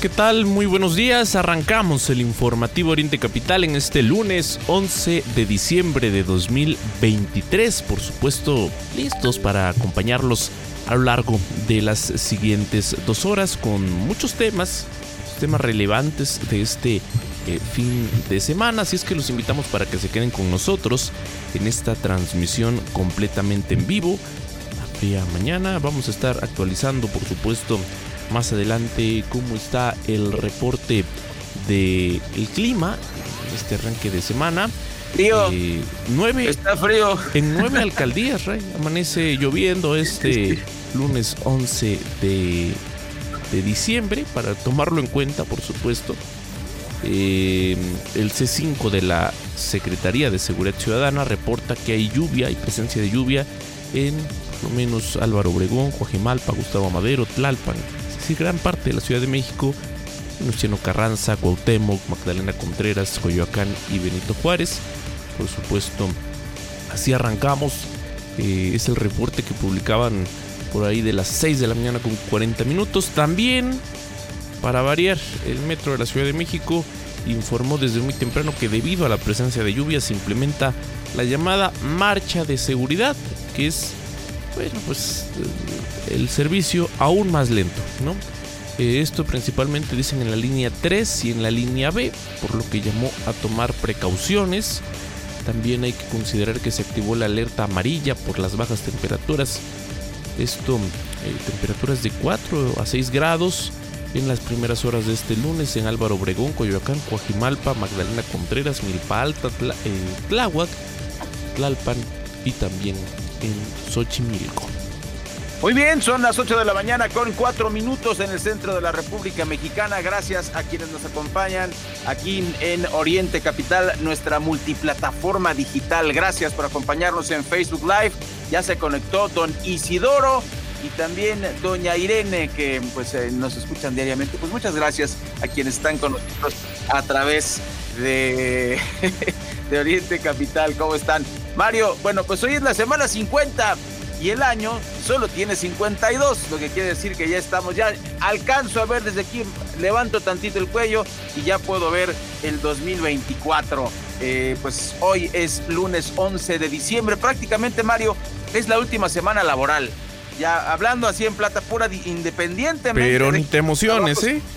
¿Qué tal? Muy buenos días. Arrancamos el informativo Oriente Capital en este lunes 11 de diciembre de 2023. Por supuesto, listos para acompañarlos a lo largo de las siguientes dos horas con muchos temas, temas relevantes de este eh, fin de semana. Así es que los invitamos para que se queden con nosotros en esta transmisión completamente en vivo. Día mañana vamos a estar actualizando, por supuesto, más adelante cómo está el reporte del el clima en este arranque de semana. Frío. Eh, nueve, Está frío. En nueve alcaldías, Rey. Amanece lloviendo este lunes 11 de, de, diciembre, para tomarlo en cuenta, por supuesto. Eh, el C5 de la Secretaría de Seguridad Ciudadana reporta que hay lluvia, hay presencia de lluvia en por lo menos Álvaro Obregón, Coajimalpa, Gustavo Madero, Tlalpan, gran parte de la Ciudad de México, Luciano Carranza, Cuauhtémoc, Magdalena Contreras, Coyoacán y Benito Juárez. Por supuesto, así arrancamos. Eh, es el reporte que publicaban por ahí de las 6 de la mañana con 40 minutos. También, para variar, el metro de la Ciudad de México informó desde muy temprano que debido a la presencia de lluvia se implementa la llamada marcha de seguridad, que es, bueno, pues el servicio aún más lento, ¿no? Eh, esto principalmente dicen en la línea 3 y en la línea B, por lo que llamó a tomar precauciones. También hay que considerar que se activó la alerta amarilla por las bajas temperaturas. Esto, eh, temperaturas de 4 a 6 grados en las primeras horas de este lunes en Álvaro Obregón, Coyoacán, Coajimalpa, Magdalena Contreras, Milpa Alta, eh, Tláhuac, Tlalpan y también en Xochimilco. Muy bien, son las 8 de la mañana con 4 minutos en el centro de la República Mexicana. Gracias a quienes nos acompañan aquí en Oriente Capital, nuestra multiplataforma digital. Gracias por acompañarnos en Facebook Live. Ya se conectó don Isidoro y también doña Irene, que pues eh, nos escuchan diariamente. Pues muchas gracias a quienes están con nosotros a través de, de Oriente Capital. ¿Cómo están? Mario, bueno, pues hoy es la semana 50 y el año solo tiene 52, lo que quiere decir que ya estamos, ya alcanzo a ver desde aquí, levanto tantito el cuello y ya puedo ver el 2024. Eh, pues hoy es lunes 11 de diciembre, prácticamente Mario, es la última semana laboral ya hablando así en plata pura, independientemente. Pero ni te emociones, ¿eh?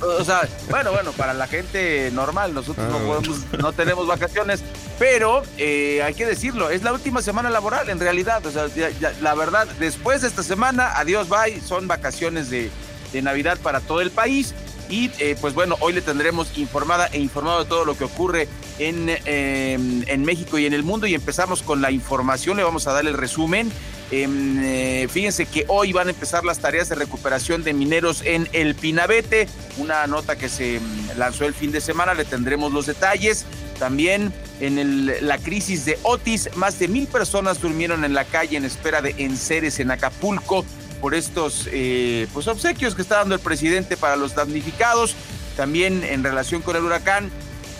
O, sea... bueno, bueno, para la gente normal, nosotros no, ah, podemos, no tenemos vacaciones, pero eh, hay que decirlo, es la última semana laboral en realidad. O sea, la verdad, después de esta semana, adiós, bye, son vacaciones de, de Navidad para todo el país. Y eh, pues bueno, hoy le tendremos informada e informado de todo lo que ocurre en, em, en México y en el mundo. Y empezamos con la información, le vamos a dar el resumen. Em, eh, fíjense que hoy van a empezar las tareas de recuperación de mineros en el Pinabete, una nota que se mm, lanzó el fin de semana, le tendremos los detalles. También en la crisis de Otis, más de mil personas durmieron en la calle en espera de enseres en Acapulco por estos eh, pues obsequios que está dando el presidente para los damnificados. También en relación con el huracán,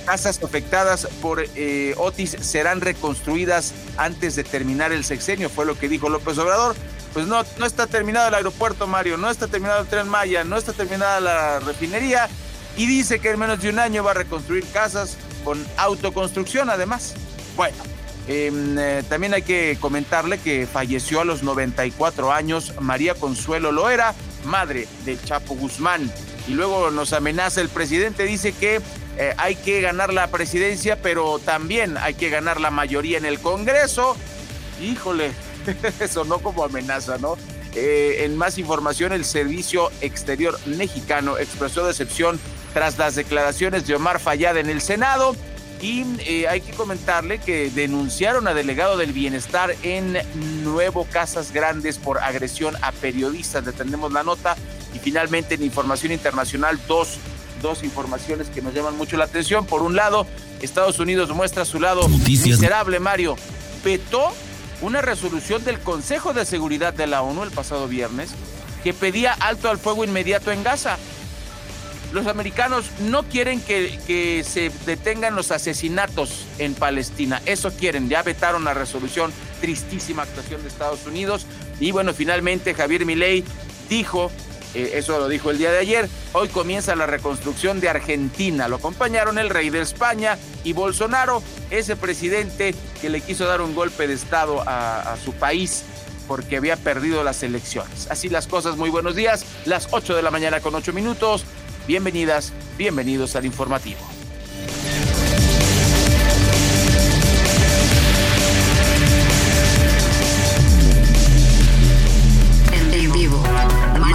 casas afectadas por eh, Otis serán reconstruidas antes de terminar el sexenio, fue lo que dijo López Obrador. Pues no, no está terminado el aeropuerto, Mario, no está terminado el tren Maya, no está terminada la refinería y dice que en menos de un año va a reconstruir casas con autoconstrucción además. Bueno, em, eh, también hay que comentarle que falleció a los 94 años María Consuelo Loera, madre del Chapo Guzmán. Y luego nos amenaza el presidente, dice que eh, hay que ganar la presidencia, pero también hay que ganar la mayoría en el Congreso. Híjole, eso no como amenaza, ¿no? Eh, en más información, el Servicio Exterior Mexicano expresó decepción tras las declaraciones de Omar Fayad en el Senado. Y eh, hay que comentarle que denunciaron a delegado del bienestar en Nuevo Casas Grandes por agresión a periodistas. Detenemos la nota. Y finalmente en información internacional, dos, dos informaciones que nos llaman mucho la atención. Por un lado, Estados Unidos muestra su lado miserable, Mario. Petó una resolución del Consejo de Seguridad de la ONU el pasado viernes que pedía alto al fuego inmediato en Gaza. Los americanos no quieren que, se detengan los asesinatos en Palestina. Eso quieren. Ya vetaron la resolución. Tristísima actuación de Estados Unidos. Y bueno, finalmente Javier Milei dijo eh, eso lo dijo el día de ayer. Hoy comienza la reconstrucción de Argentina. Lo acompañaron el rey de España y Bolsonaro, ese presidente que le quiso dar un golpe de Estado a, a su país porque había perdido las elecciones. Así las cosas, muy buenos días. Las 8 de la mañana con 8 minutos. Bienvenidas, bienvenidos al informativo.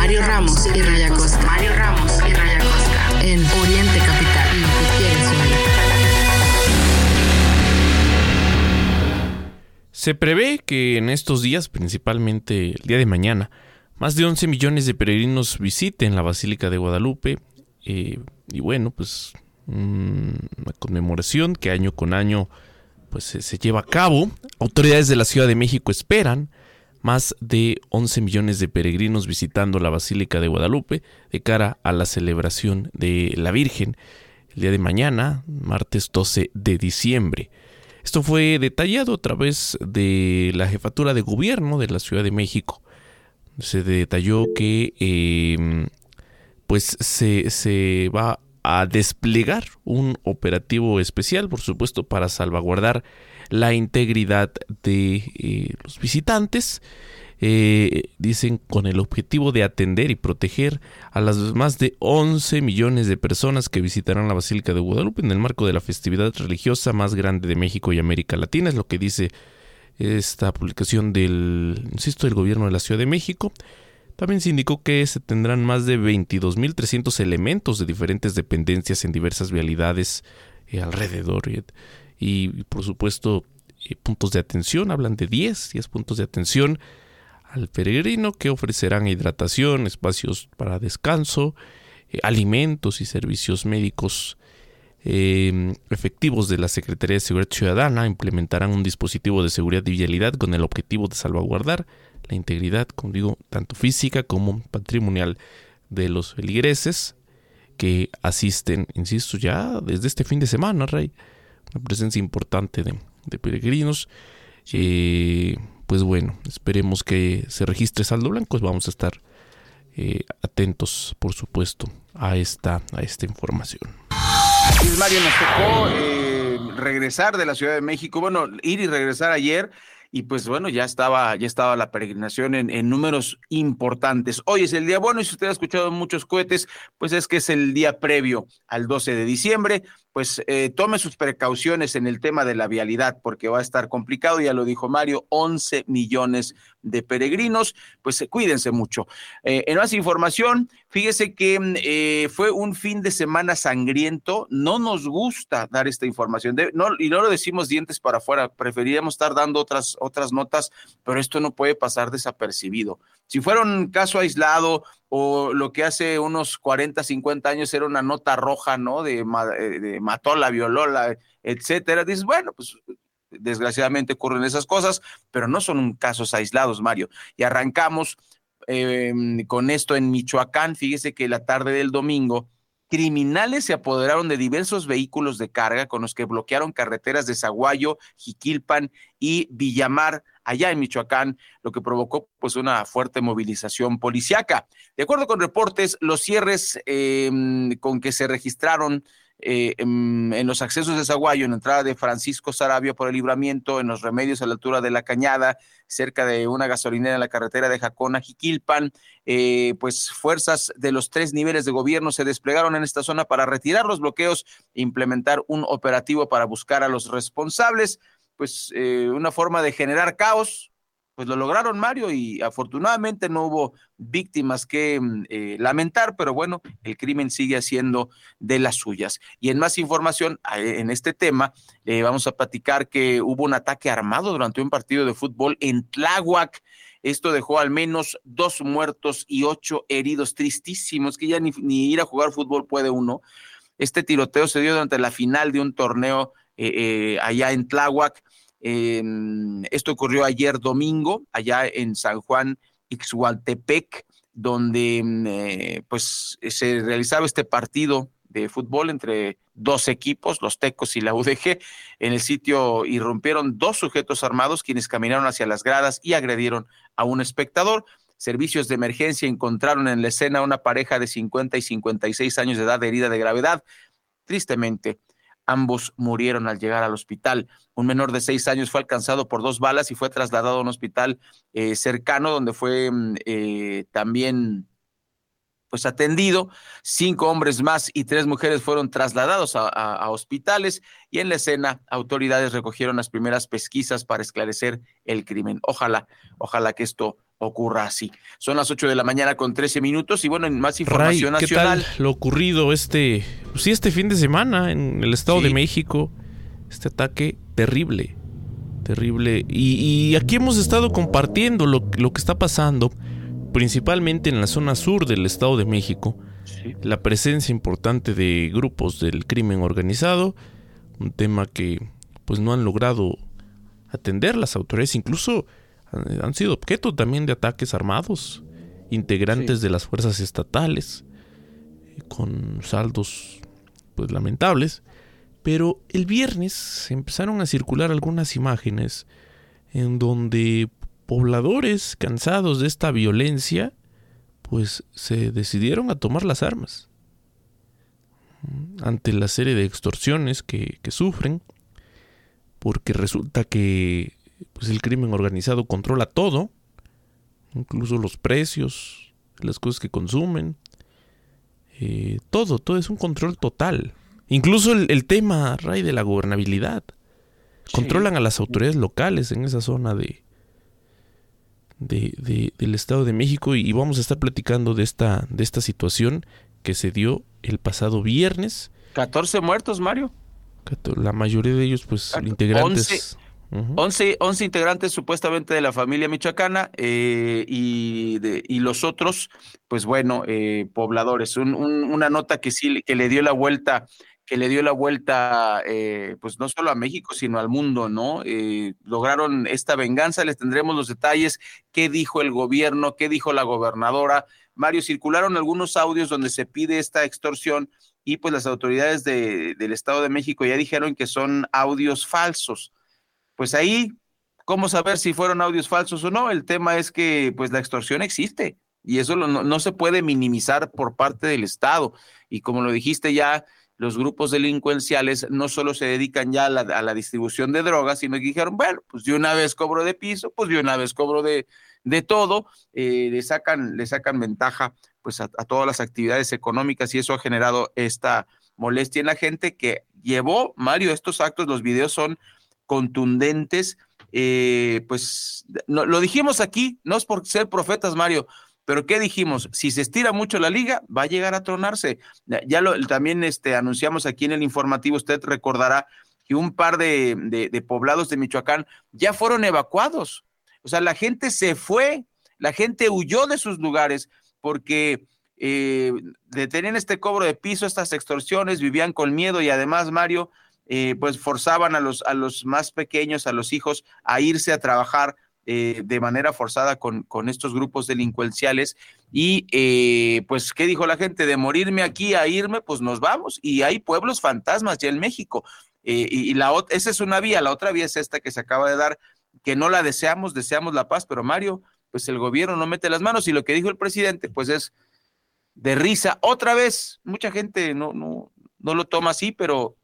Mario Ramos y Raya Costa. Mario Ramos y Raya Costa. En Oriente Capital. Se prevé que en estos días, principalmente el día de mañana, más de 11 millones de peregrinos visiten la Basílica de Guadalupe. Eh, y bueno, pues una conmemoración que año con año pues se lleva a cabo. Autoridades de la Ciudad de México esperan más de 11 millones de peregrinos visitando la Basílica de Guadalupe de cara a la celebración de la Virgen el día de mañana, martes 12 de diciembre. Esto fue detallado a través de la jefatura de gobierno de la Ciudad de México. Se detalló que em, pues se, se va a desplegar un operativo especial, por supuesto, para salvaguardar la integridad de eh, los visitantes. Eh, dicen con el objetivo de atender y proteger a las más de 11 millones de personas que visitarán la Basílica de Guadalupe en el marco de la festividad religiosa más grande de México y América Latina, es lo que dice esta publicación del, insisto, del gobierno de la Ciudad de México. También se indicó que se tendrán más de 22.300 elementos de diferentes dependencias en diversas vialidades eh, alrededor y por supuesto eh, puntos de atención, hablan de 10, 10 puntos de atención al peregrino que ofrecerán hidratación, espacios para descanso, eh, alimentos y servicios médicos em, efectivos de la Secretaría de Seguridad Ciudadana implementarán un dispositivo de seguridad y vialidad con el objetivo de salvaguardar la integridad, como digo, tanto física como patrimonial de los feligreses que asisten, insisto, ya desde este fin de semana, Rey una presencia importante de, peregrinos. Eh, pues bueno, esperemos que se registre saldo blanco. Vamos a estar eh, atentos, por supuesto, a esta, a esta información. Mario, nos tocó eh, regresar de la Ciudad de México, bueno, ir y regresar ayer y pues bueno, ya estaba, ya estaba la peregrinación en, en, números importantes. Hoy es el día bueno y si usted ha escuchado muchos cohetes, pues es que es el día previo al 12 de diciembre pues eh, tome sus precauciones en el tema de la vialidad, porque va a estar complicado, ya lo dijo Mario, 11 millones de peregrinos, pues eh, cuídense mucho. Eh, en más información, fíjese que fue un fin de semana sangriento, no nos gusta dar esta información, y no lo decimos dientes para afuera, preferiríamos estar dando otras, otras notas, pero esto no puede pasar desapercibido. Si fuera un caso aislado o lo que hace unos 40, 50 años era una nota roja, ¿no? De, eh, de mató la, violó la, etcétera, dices, bueno, pues desgraciadamente ocurren esas cosas, pero no son casos aislados, Mario. Y arrancamos em, con esto en Michoacán. Fíjese que la tarde del domingo, criminales se apoderaron de diversos vehículos de carga con los que bloquearon carreteras de Zaguayo, Jiquilpan y Villamar allá en Michoacán, lo que provocó pues una fuerte movilización policiaca. De acuerdo con reportes, los cierres em, con que se registraron eh, en, los accesos de Zaguayo, en la entrada de Francisco Sarabia por el libramiento, en los remedios a la altura de la Cañada, cerca de una gasolinera en la carretera de Jacona, Jiquilpan, eh, pues fuerzas de los tres niveles de gobierno se desplegaron en esta zona para retirar los bloqueos e implementar un operativo para buscar a los responsables, pues eh, una forma de generar caos, pues lo lograron Mario y afortunadamente no hubo víctimas que mm, eh, lamentar, pero bueno, el crimen sigue haciendo de las suyas. Y en más información en este tema, eh, vamos a platicar que hubo un ataque armado durante un partido de fútbol en Tláhuac. Esto dejó al menos dos muertos y ocho heridos, tristísimos, que ya ni, ni ir a jugar fútbol puede uno. Este tiroteo se dio durante la final de un torneo eh, allá en Tláhuac esto ocurrió ayer domingo, allá en San Juan Ixhualtepec, donde mm, eh, pues se realizaba este partido de fútbol entre dos equipos, los Tecos y la UDG. En el sitio irrumpieron dos sujetos armados quienes caminaron hacia las gradas y agredieron a un espectador. Servicios de emergencia encontraron en la escena una pareja de 50 y 56 años de edad herida de gravedad. Tristemente, Ambos murieron al llegar al hospital. Un menor de seis años fue alcanzado por dos balas y fue trasladado a un hospital eh, cercano donde fue mm, eh, también pues atendido. Cinco hombres más y tres mujeres fueron trasladados a, hospitales y en la escena autoridades recogieron las primeras pesquisas para esclarecer el crimen. Ojalá, ojalá que esto ocurra así. Son las 8 de la mañana con 13 minutos y bueno, en más información nacional. lo ocurrido este, pues sí, este fin de semana en el Estado de México, este ataque terrible, terrible. Y, aquí hemos estado compartiendo lo, lo, que está pasando, principalmente en la zona sur del Estado de México, la presencia importante de grupos del crimen organizado, un tema que pues no han logrado atender las autoridades, incluso han sido objeto también de ataques armados, integrantes de las fuerzas estatales, con saldos pues lamentables. Pero el viernes empezaron a circular algunas imágenes en donde pobladores cansados de esta violencia pues se decidieron a tomar las armas ante la serie de extorsiones que, que sufren porque resulta que pues el crimen organizado controla todo, incluso los precios, las cosas que consumen, eh, todo, todo es un control total. Incluso el, tema, Ray, de la gobernabilidad. Controlan a las autoridades locales en esa zona de, de, del Estado de México y, vamos a estar platicando de esta, de esta situación que se dio el pasado viernes. 14 muertos, Mario. La mayoría de ellos, pues, integrantes. 11, integrantes supuestamente de la familia michoacana eh, y, y, los otros, pues bueno, eh, pobladores. una nota que sí que le dio la vuelta, que le dio la vuelta, eh, pues no solo a México, sino al mundo, ¿no? lograron esta venganza, les tendremos los detalles, qué dijo el gobierno, qué dijo la gobernadora. Mario, circularon algunos audios donde se pide esta extorsión y pues las autoridades de, del Estado de México ya dijeron que son audios falsos pues ahí, ¿cómo saber si fueron audios falsos o no? El tema es que pues la extorsión existe y eso no, se puede minimizar por parte del Estado. Y como lo dijiste ya, los grupos delincuenciales no solo se dedican ya a la, distribución de drogas, sino que dijeron, bueno, pues de una vez cobro de piso, pues de una vez cobro de, de todo, eh, le, sacan, le sacan ventaja pues a, a, todas las actividades económicas y eso ha generado esta molestia en la gente que llevó, Mario, estos actos, los videos son contundentes. Eh, pues lo dijimos aquí, no es por ser profetas, Mario, pero ¿qué dijimos? Si se estira mucho la liga, va a llegar a tronarse. Ya lo también este, anunciamos aquí en el informativo, usted recordará que un par de, poblados de Michoacán ya fueron evacuados. O sea, la gente se fue, la gente huyó de sus lugares porque eh, tener este cobro de piso, estas extorsiones, vivían con miedo y además, Mario, eh, pues forzaban a los, a los más pequeños, a los hijos, a irse a trabajar eh, de manera forzada con, con, estos grupos delincuenciales. Y eh, pues, ¿qué dijo la gente? De morirme aquí a irme, pues nos vamos. Y hay pueblos fantasmas ya en México. y, la esa es una vía, la otra vía es esta que se acaba de dar, que no la deseamos, deseamos la paz, pero Mario, pues el gobierno no mete las manos y lo que dijo el presidente, pues es de risa. Otra vez, mucha gente no, no, no lo toma así, pero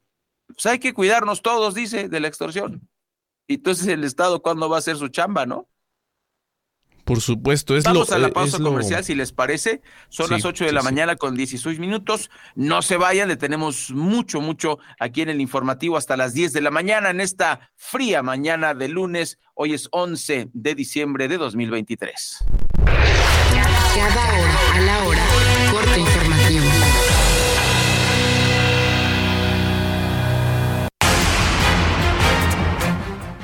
pues hay que cuidarnos todos, dice, de la extorsión. Y entonces el Estado, ¿cuándo va a hacer su chamba, no? Por supuesto, es Vamos lo, a la eh, pausa lo- comercial, si les parece. Son Sí, las 8 de sí, la sí. mañana con 16 minutos. No se vayan, le tenemos mucho, mucho aquí en el informativo hasta las 10 de la mañana, en esta fría mañana de lunes. Hoy es 11 de diciembre de 2023. Cada hora a la hora,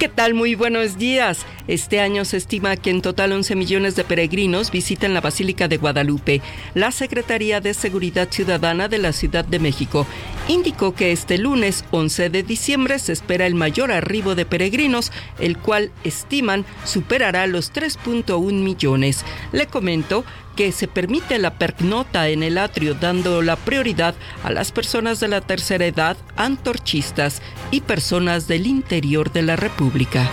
¿Qué tal? Muy buenos días. Este año se estima que en total 11 millones de peregrinos visitan la Basílica de Guadalupe. La Secretaría de Seguridad Ciudadana de la Ciudad de México indicó que este lunes 11 de diciembre se espera el mayor arribo de peregrinos, el cual estiman superará los 3.1 millones. Le comento que se permite la pernota en el atrio dando la prioridad a las personas de la tercera edad, antorchistas y personas del interior de la República.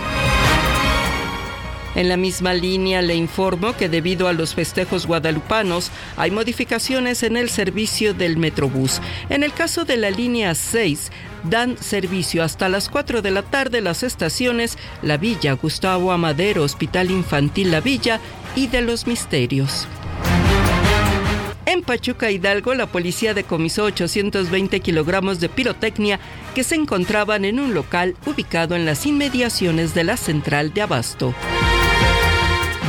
En la misma línea le informo que debido a los festejos guadalupanos hay modificaciones en el servicio del Metrobús. En el caso de la línea 6, dan servicio hasta las 4 de la tarde las estaciones La Villa, Gustavo Amadero, Hospital Infantil La Villa y de los Misterios. En Pachuca Hidalgo, la policía decomisó 820 kilogramos de pirotecnia que se encontraban en un local ubicado en las inmediaciones de la central de Abasto.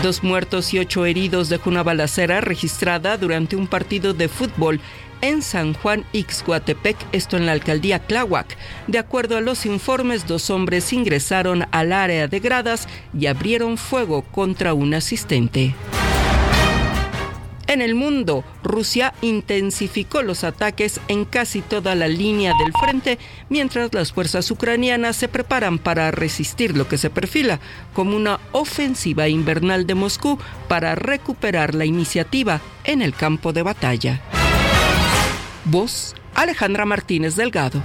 Dos muertos y ocho heridos dejó una balacera registrada durante un partido de fútbol en San Juan Ixcoatepec, esto en la alcaldía Tláhuac. De acuerdo a los informes, dos hombres ingresaron al área de gradas y abrieron fuego contra un asistente. En el mundo, Rusia intensificó los ataques en casi toda la línea del frente, mientras las fuerzas ucranianas se preparan para resistir lo que se perfila como una ofensiva invernal de Moscú para recuperar la iniciativa en el campo de batalla. Voz Alejandra Martínez Delgado.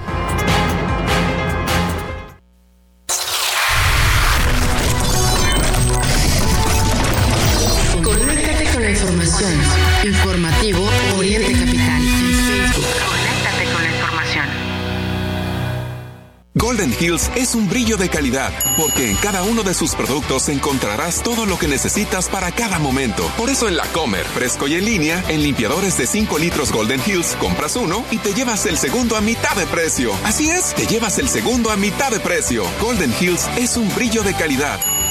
Golden Hills es un brillo de calidad, porque en cada uno de sus productos encontrarás todo lo que necesitas para cada momento. Por eso en la Comer, fresco y en línea, en limpiadores de 5 litros Golden Hills, compras uno y te llevas el segundo a mitad de precio. Así es, te llevas el segundo a mitad de precio. Golden Hills es un brillo de calidad.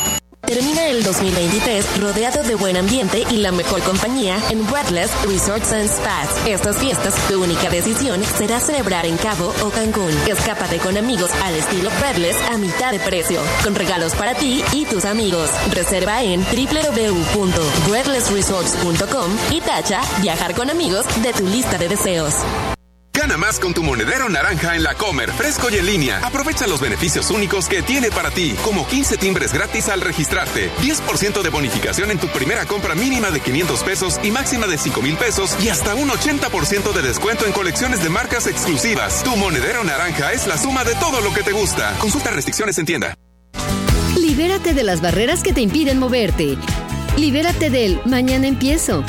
Termina el 2023 rodeado de buen ambiente y la mejor compañía en Breathless Resorts and Spas. Estas fiestas, tu única decisión será celebrar en Cabo o Cancún. Escápate con amigos al estilo Breathless a mitad de precio, con regalos para ti y tus amigos. Reserva en www.breathlessresorts.com y tacha viajar con amigos de tu lista de deseos. Gana más con tu monedero naranja en la Comer, fresco y en línea. Aprovecha los beneficios únicos que tiene para ti, como 15 timbres gratis al registrarte, 10% de bonificación en tu primera compra mínima de 500 pesos y máxima de 5 mil pesos y hasta un 80% de descuento en colecciones de marcas exclusivas. Tu monedero naranja es la suma de todo lo que te gusta. Consulta restricciones en tienda. Libérate de las barreras que te impiden moverte. Libérate del mañana empiezo.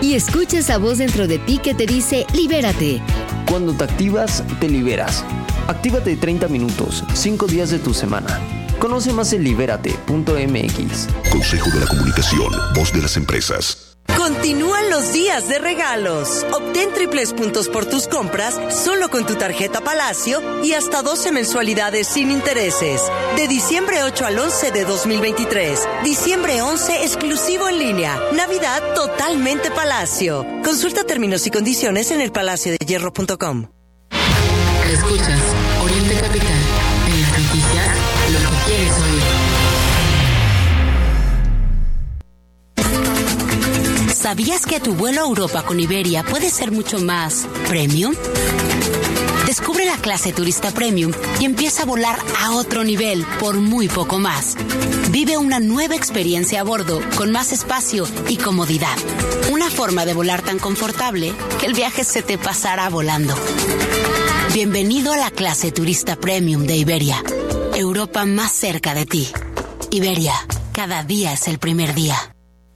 Y escucha esa voz dentro de ti que te dice libérate. Cuando te activas, te liberas. Actívate 30 minutos, 5 días de tu semana. Conoce más en libérate.mx. Consejo de la Comunicación, voz de las empresas. Continúan los días de regalos. Obtén triples puntos por tus compras solo con tu tarjeta Palacio y hasta 12 mensualidades sin intereses. De diciembre 8 al 11 de 2023. Diciembre 11 exclusivo en línea. Navidad totalmente Palacio. Consulta términos y condiciones en elpalaciodehierro.com. Escuchas Oriente Capital. En las noticias, lo que quieres oír. ¿Sabías que tu vuelo a Europa con Iberia puede ser mucho más premium? Descubre la clase turista premium y empieza a volar a otro nivel por muy poco más. Vive una nueva experiencia a bordo con más espacio y comodidad. Una forma de volar tan confortable que el viaje se te pasará volando. Bienvenido a la clase turista premium de Iberia. Europa más cerca de ti. Iberia, cada día es el primer día.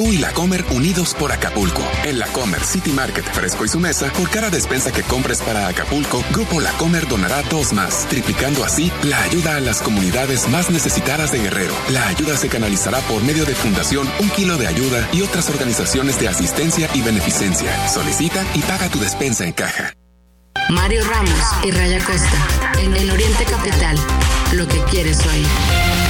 Tú y la Comer unidos por Acapulco. En la Comer City Market Fresco y su mesa, por cada despensa que compres para Acapulco, Grupo La Comer donará dos más, triplicando así la ayuda a las comunidades más necesitadas de Guerrero. La ayuda se canalizará por medio de Fundación Un Kilo de Ayuda y otras organizaciones de asistencia y beneficencia. Solicita y paga tu despensa en caja. Mario Ramos y Raya Costa, en el Oriente Capital, lo que quieres oír.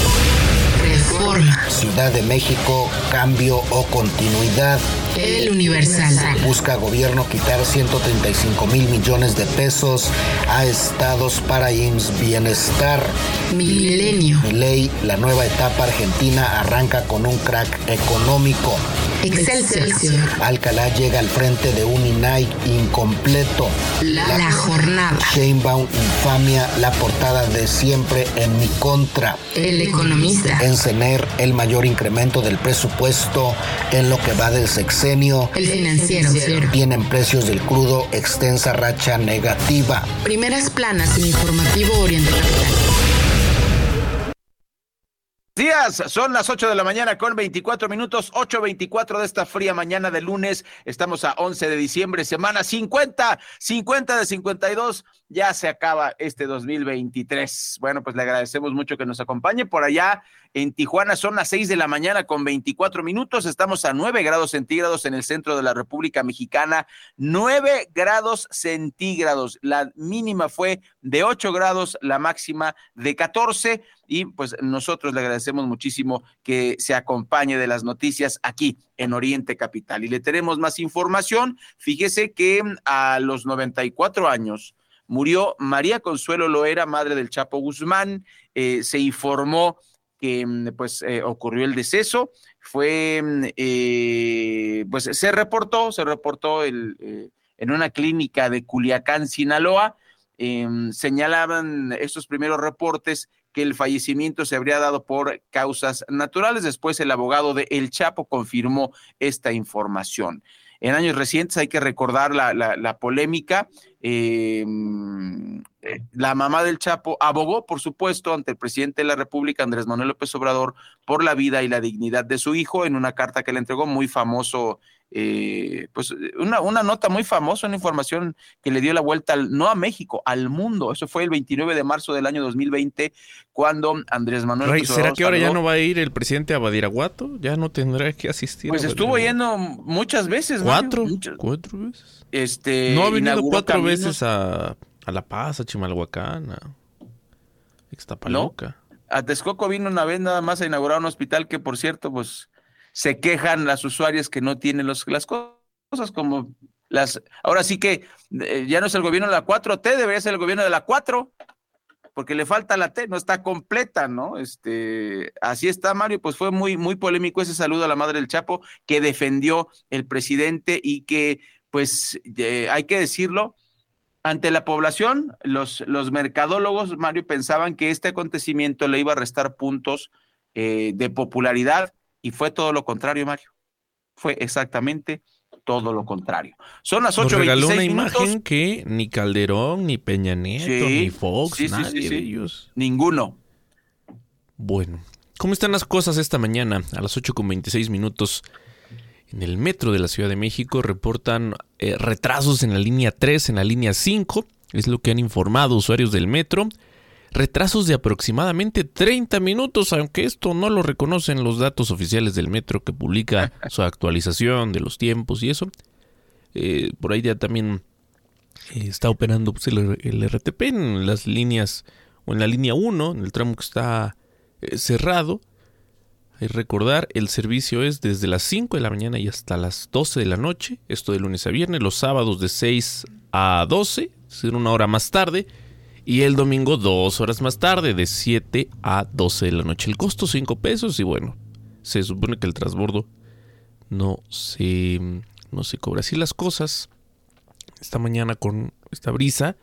Reforma. Ciudad de México, cambio o continuidad. El Universal. Busca gobierno quitar 135 mil millones de pesos a estados para IMSS Bienestar. Milenio. ley, la nueva etapa argentina arranca con un crack económico. Excelsior. Alcalá llega al frente de un INAI incompleto. La, jornada. Sheinbaum infamia la portada de siempre en mi contra. El economista. En El mayor incremento del presupuesto en lo que va del sexenio. El financiero. Tienen precios del crudo extensa racha negativa. Primeras planas en informativo Oriente días, son las 8 de la mañana con 24 minutos, 8.24 de esta fría mañana de lunes. Estamos a 11 de diciembre, semana 50, 50 de 52. Ya se acaba este 2023. Bueno, pues le agradecemos mucho que nos acompañe por allá en Tijuana son las seis de la mañana con 24 minutos. Estamos a 9 grados centígrados en el centro de la República Mexicana. 9 grados centígrados. La mínima fue de 8 grados, la máxima de 14. Y pues nosotros le agradecemos muchísimo que se acompañe de las noticias aquí en Oriente Capital. Y le tenemos más información. Fíjese que a los 94 años murió María Consuelo Loera, madre del Chapo Guzmán. Eh, se informó que mm, pues eh, ocurrió el deceso, fue, mm, eh, pues se reportó, se reportó el, eh, en una clínica de Culiacán, Sinaloa, em, señalaban estos primeros reportes que el fallecimiento se habría dado por causas naturales. Después el abogado de El Chapo confirmó esta información. En años recientes hay que recordar la, la, polémica. Eh, la mamá del Chapo abogó, por supuesto, ante el presidente de la República, Andrés Manuel López Obrador, por la vida y la dignidad de su hijo en una carta que le entregó muy famoso eh, pues una, una, nota muy famosa, una información que le dio la vuelta no a México, al mundo. Eso fue el 29 de marzo del año 2020, cuando Andrés Manuel. ¿Será que ahora ya no va a ir el presidente a Badiraguato? ¿Ya no tendrá que asistir? Pues estuvo yendo muchas veces. ¿Cuatro? ¿Cuatro veces? Este, no ha venido cuatro veces a, a, La Paz, a Chimalhuacán, a Ixtapaloca. A Texcoco vino una vez nada más a inaugurar un hospital que, por cierto, pues se quejan las usuarias que no tienen los, las cosas como las... Ahora sí que eh, ya no es el gobierno de la 4T, debería ser el gobierno de la 4, porque le falta la T, no está completa, ¿no? Este, así está Mario, pues fue muy, muy polémico ese saludo a la madre del Chapo que defendió el presidente y que, pues, hay que decirlo, ante la población, los, los mercadólogos, Mario, pensaban que este acontecimiento le iba a restar puntos eh, de popularidad y fue todo lo contrario, Mario. Fue exactamente todo lo contrario. Son las Nos 8.26 regaló una minutos. imagen que ni Calderón, ni Peña Nieto, Sí, ni Fox, sí, nadie sí, de ellos. Ninguno. Bueno, ¿cómo están las cosas esta mañana? A las 8 con 26 minutos en el metro de la Ciudad de México reportan eh, retrasos en la línea 3, en la línea 5, es lo que han informado usuarios del metro. Retrasos de aproximadamente 30 minutos, aunque esto no lo reconocen los datos oficiales del metro que publica su actualización de los tiempos y eso. Eh, por ahí ya también eh, está operando pues, el, el RTP en las líneas o en la línea 1, en el tramo que está eh, cerrado. Hay que recordar, el servicio es desde las 5 de la mañana y hasta las 12 de la noche, esto de lunes a viernes, los sábados de 6 a 12, es decir, una hora más tarde, y el domingo dos horas más tarde, de 7 a 12 de la noche. El costo 5 pesos y bueno, se supone que el transbordo no se, no se cobra. Así las cosas, esta mañana con esta brisa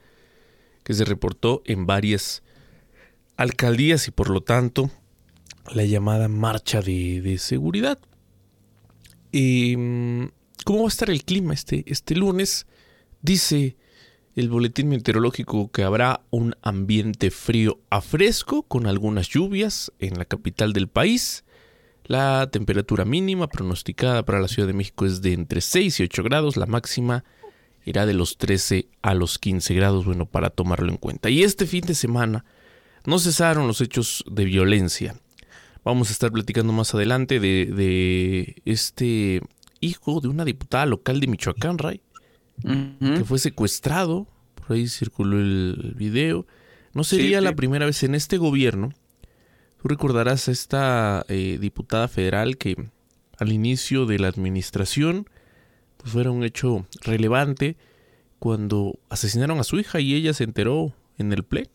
que se reportó en varias alcaldías y por lo tanto la llamada marcha de, de seguridad. Mm, ¿Cómo va a estar el clima este, este lunes? Dice el boletín meteorológico que habrá un ambiente frío a fresco con algunas lluvias en la capital del país. La temperatura mínima pronosticada para la Ciudad de México es de entre 6 y 8 grados, la máxima irá de los 13 a los 15 grados, bueno, para tomarlo en cuenta. Y este fin de semana no cesaron los hechos de violencia. Vamos a estar platicando más adelante de, de este hijo de una diputada local de Michoacán, Ray, que fue secuestrado. Por ahí circuló el, video. No sería Sí, la sí. primera vez en este gobierno. Tú recordarás a esta eh, diputada federal que al inicio de la administración pues fuera un hecho relevante cuando asesinaron a su hija y ella se enteró en el pleno,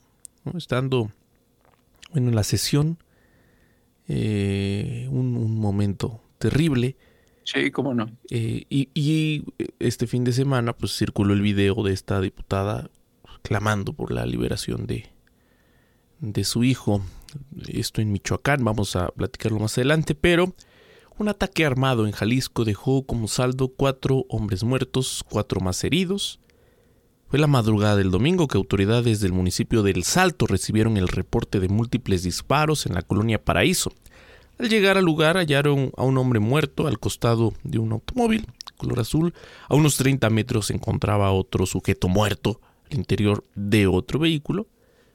¿no? estando bueno, en la sesión, eh, un, un momento terrible. Sí, cómo no. Eh, y, y este fin de semana pues circuló el video de esta diputada clamando por la liberación de, de su hijo. Esto en Michoacán, vamos a platicarlo más adelante, pero un ataque armado en Jalisco dejó como saldo cuatro hombres muertos, cuatro más heridos. Fue la madrugada del domingo que autoridades del municipio del Salto recibieron el reporte de múltiples disparos en la colonia Paraíso. Al llegar al lugar hallaron a un hombre muerto al costado de un automóvil color azul. A unos 30 metros se encontraba otro sujeto muerto al interior de otro vehículo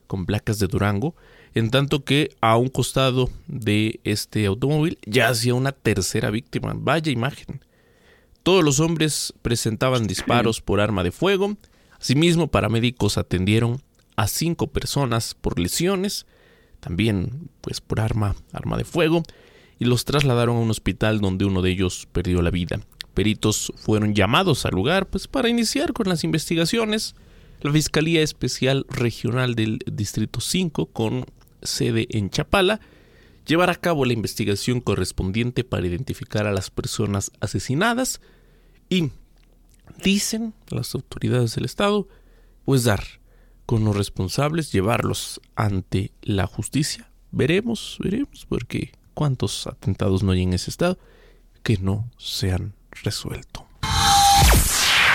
con placas de Durango, en tanto que a un costado de este automóvil yacía una tercera víctima. Vaya imagen. Todos los hombres presentaban disparos por arma de fuego. Asimismo, paramédicos atendieron a cinco personas por lesiones, también pues por arma, arma de fuego, y los trasladaron a un hospital donde uno de ellos perdió la vida. Peritos fueron llamados al lugar pues para iniciar con las investigaciones. La Fiscalía Especial Regional del Distrito 5, con sede en Chapala, llevará a cabo la investigación correspondiente para identificar a las personas asesinadas y dicen las autoridades del Estado, pues dar con los responsables, llevarlos ante la justicia. Veremos, veremos, porque cuántos atentados no hay en ese estado que no se han resuelto.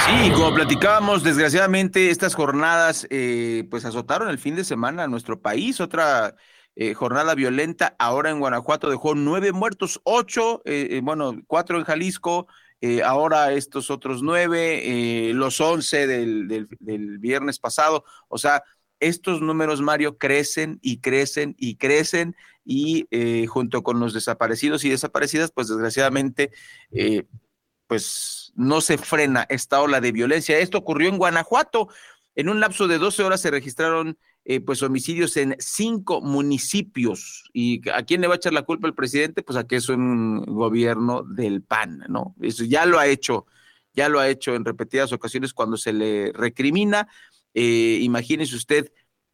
Sí, como platicábamos, desgraciadamente estas jornadas eh, pues azotaron el fin de semana a nuestro país. Otra eh, jornada violenta ahora en Guanajuato dejó nueve muertos, ocho, eh, eh, bueno, cuatro en Jalisco, eh, ahora estos otros nueve, eh, los once del, del, viernes pasado. O sea, estos números, Mario, crecen y crecen y crecen y eh, junto con los desaparecidos y desaparecidas, pues desgraciadamente, pues no se frena esta ola de violencia. Esto ocurrió en Guanajuato. En un lapso de 12 horas se registraron eh, pues homicidios en cinco municipios. ¿Y a quién le va a echar la culpa el presidente? Pues a que es un gobierno del PAN, ¿no? Eso ya lo ha hecho, ya lo ha hecho en repetidas ocasiones cuando se le recrimina. Eh, imagínese usted,